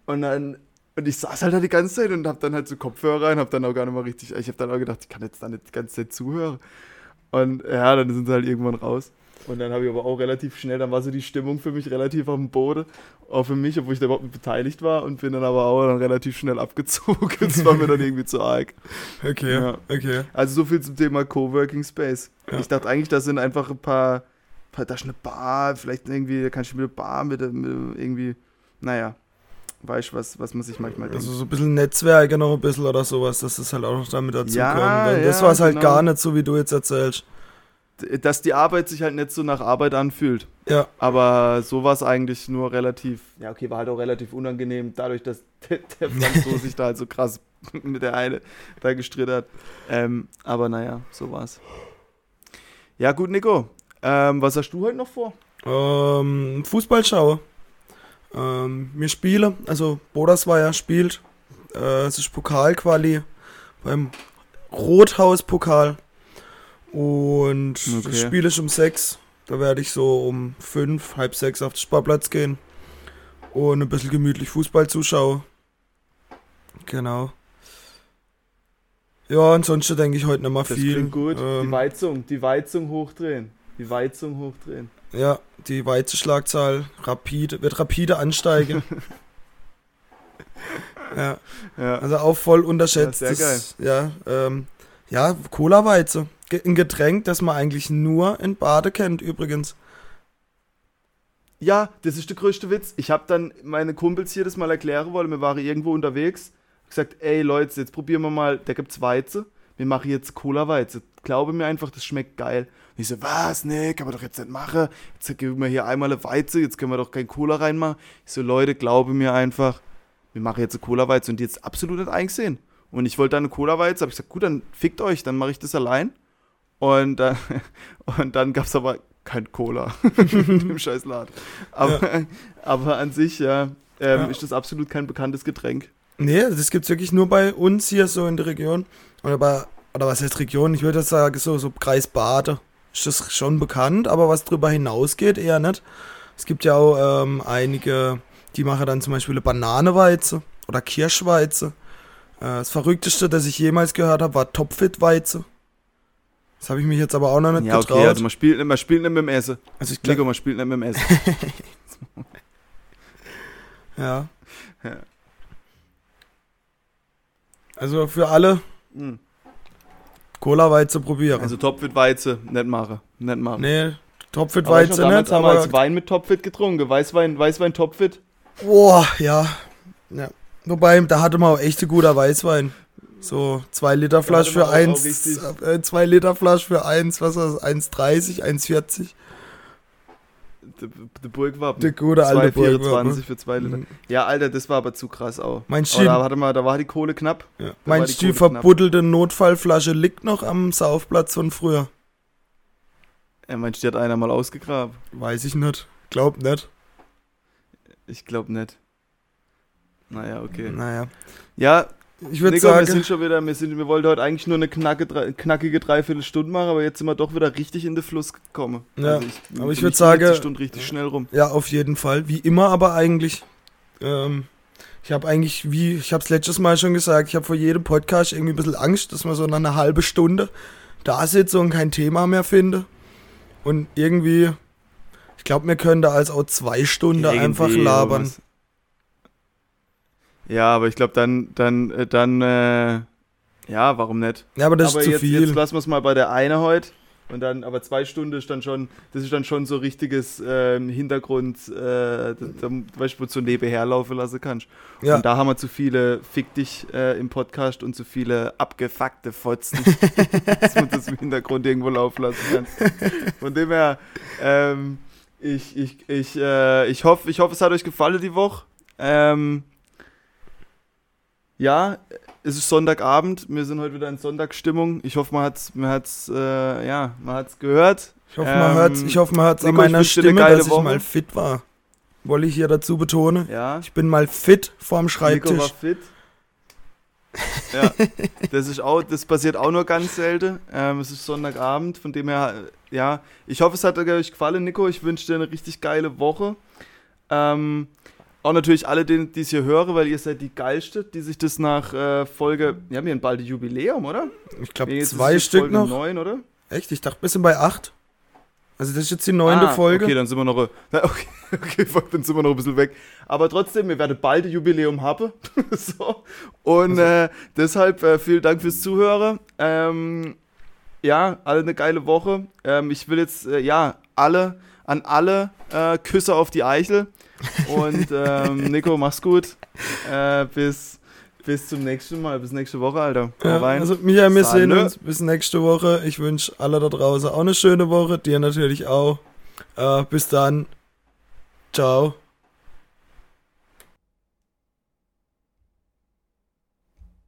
Und dann, und ich saß halt da die ganze Zeit und hab dann halt so Kopfhörer rein, hab dann auch gar nicht mal richtig, ich hab dann auch gedacht, ich kann jetzt da nicht die ganze Zeit zuhören. Und ja, dann sind sie halt irgendwann raus. Und dann habe ich aber auch relativ schnell, dann war so die Stimmung für mich relativ auf dem Boden, auch für mich, obwohl ich da überhaupt nicht beteiligt war und bin dann aber auch dann relativ schnell abgezogen. Das war mir dann irgendwie zu arg. Okay, Ja. okay. Also so viel zum Thema Coworking Space. Ja. Ich dachte eigentlich, da sind einfach ein paar, paar da ist eine Bar, vielleicht irgendwie, da kannst du mit einer Bar mit, mit irgendwie, naja, weißt du, was, was man sich manchmal denkt. Also so ein bisschen Netzwerke noch ein bisschen oder sowas, dass das halt auch noch damit dazu Ja, kommt. Und das ja, war es halt genau. gar nicht so, wie du jetzt erzählst. Dass die Arbeit sich halt nicht so nach Arbeit anfühlt. Ja, Aber so war es eigentlich nur relativ, ja okay, war halt auch relativ unangenehm, dadurch, dass der, der Franzose sich da halt so krass mit der eine da gestritten hat. Ähm, aber naja, so war's. Ja gut, Nico, ähm, was hast du heute noch vor? ähm, Fußball schaue. Ähm, wir spielen, also Bodersweier spielt. Äh, es ist Pokalquali beim Rothaus-Pokal. Und Okay. das Spiel ist um sechs. Da werde ich so um fünf, halb sechs auf den Sportplatz gehen und ein bisschen gemütlich Fußball zuschauen. Genau. Ja, ansonsten denke ich heute nicht mal Das viel. klingt gut. die Ähm, Weizung, die Weizung hochdrehen. Die Weizung hochdrehen. Ja, die Weizenschlagzahl rapide, wird rapide ansteigen. ja, Ja. also auch voll unterschätzt. Ja, sehr das- Ja, ähm, ja, Cola-Weize. Ein Getränk, das man eigentlich nur in Bade kennt, übrigens. Ja, das ist der größte Witz. Ich habe dann meine Kumpels hier das mal erklären wollen. Wir waren irgendwo unterwegs. Hab gesagt, ey Leute, jetzt probieren wir mal. Da gibt's Weize. Wir machen jetzt Cola-Weize. Glaube mir einfach, das schmeckt geil. Und ich so, was? Nee, kann man doch jetzt nicht machen. Jetzt geben wir hier einmal eine Weize. Jetzt können wir doch kein Cola reinmachen. Ich so, Leute, glaube mir einfach. Wir machen jetzt eine Cola-Weize und die jetzt absolut nicht eingesehen. Und ich wollte dann eine Cola-Weize. Hab ich gesagt, gut, dann fickt euch. Dann mache ich das allein. Und, dann und dann gab's aber kein Cola in dem scheiß Laden. Aber, aber an sich, ja, ähm, Ja. ist das absolut kein bekanntes Getränk. Nee, das gibt's wirklich nur bei uns hier so in der Region. Oder bei, oder was heißt Region? Ich würde sagen, so, so Kreis Bade. Ist das schon bekannt, aber was drüber hinausgeht, eher nicht. Es gibt ja auch ähm, einige, die machen dann zum Beispiel eine Bananeweize oder Kirschweize. Äh, das Verrückteste, das ich jemals gehört habe, war Topfit-Weize. Das habe ich mich jetzt aber auch noch nicht Ja, getraut. okay, also man spielt, nicht- man spielt nicht mit dem Essen. also ich glaub, Nico, man spielt nicht mit dem Essen. ja. Ja. Also für alle Hm. Cola-Weize probieren. Also Topfit Weize, nicht machen. Nicht machen. nee, Topfit-Weize damals nicht, haben wir aber als Wein mit Topfit getrunken. Weißwein, Weißwein Topfit. Boah, ja. ja. Wobei, da hatte man auch echt guter Weißwein. So zwei Liter Flasch für man auch- auch eins, richtig- äh, zwei Liter Flasch für eins, was war das, 1,30, 1,40. Der de Burgwappen. Der gute alte 2,24 Burgwappen. für zwei Liter. Mhm. Ja, Alter, das war aber zu krass auch. Mein Aber Stil, da, warte mal, da war die Kohle knapp. ja. mein die Stil Quote knapp. verbuddelte Notfallflasche liegt noch am Saufplatz von früher. Er meint, die hat einer mal ausgegraben. Weiß ich nicht. Glaub nicht. Ich glaube nicht. Naja, okay. Naja. Ja, Ich würde Nico, wir sagen, sind schon wieder, wir, sind, wir wollten heute eigentlich nur eine knacke, drei, knackige Dreiviertelstunde machen, aber jetzt sind wir doch wieder richtig in den Fluss gekommen. Ja, ich, aber ich für würd mich sagen- geht die Stunde richtig schnell rum. Ja, auf jeden Fall. Wie immer aber eigentlich. Ähm, ich habe eigentlich, wie, ich habe es letztes Mal schon gesagt, ich habe vor jedem Podcast irgendwie ein bisschen Angst, dass man so nach einer halben Stunde da sitze und kein Thema mehr finde. Und irgendwie, ich glaube, wir können da als auch zwei Stunden einfach Irgendwie labern. sowas. Ja, aber ich glaube, dann, dann, äh, dann, äh, ja, warum nicht? Ja, aber das aber ist zu jetzt, viel. jetzt lassen wir es mal bei der eine heute. Und dann, aber zwei Stunden ist dann schon, das ist dann schon so richtiges ähm, Hintergrund, äh, da, da, weißt du, wo du nebenher laufen lassen kannst. ja, Und da haben wir zu viele Fick dich äh, im Podcast und zu viele abgefuckte Fotzen, dass man das im Hintergrund irgendwo laufen lassen kann. Von dem her, ähm, ich, ich, ich, äh, ich hoffe, ich hoffe, es hat euch gefallen die Woche. Ähm, ja, es ist Sonntagabend, wir sind heute wieder in Sonntagsstimmung. Ich hoffe, man hat's, man hat's, äh, ja, man hat's gehört. ich hoffe, man ähm, hört's, ich hoffe, man hört's an ich meiner Stimme, dass ich Woche. mal fit war. Wollte ich hier dazu betonen. Ja, Ich bin mal fit vorm Nico war Schreibtisch. fit. Ja, das ist auch, das passiert auch nur ganz selten. Ähm, es ist Sonntagabend, von dem her, äh, ja, ich hoffe, es hat euch gefallen, Nico. Ich wünsche dir eine richtig geile Woche. Ähm, auch natürlich alle, die es hier hören, weil ihr seid die Geilste, die sich das nach äh, Folge, wir haben hier ein bald Jubiläum, oder? Ich glaube, zwei Stück Folge noch. 9, oder? Echt? Ich dachte, wir sind bei acht. Also das ist jetzt die neunte Ah, Folge. Okay, dann sind wir noch, okay, okay, dann sind wir noch ein bisschen weg. Aber trotzdem, wir werden bald ein Jubiläum haben. so. Und äh, deshalb äh, vielen Dank fürs Zuhören. Ähm, ja, alle eine geile Woche. Ähm, ich will jetzt, äh, ja, alle, an alle äh, Küsse auf die Eichel. Und ähm, Nico, mach's gut. Äh, bis, bis zum nächsten Mal, bis nächste Woche, Alter. Ja, also Micha, wir sehen Salü. uns bis nächste Woche. Ich wünsche alle da draußen auch eine schöne Woche, dir natürlich auch. Äh, bis dann. Ciao.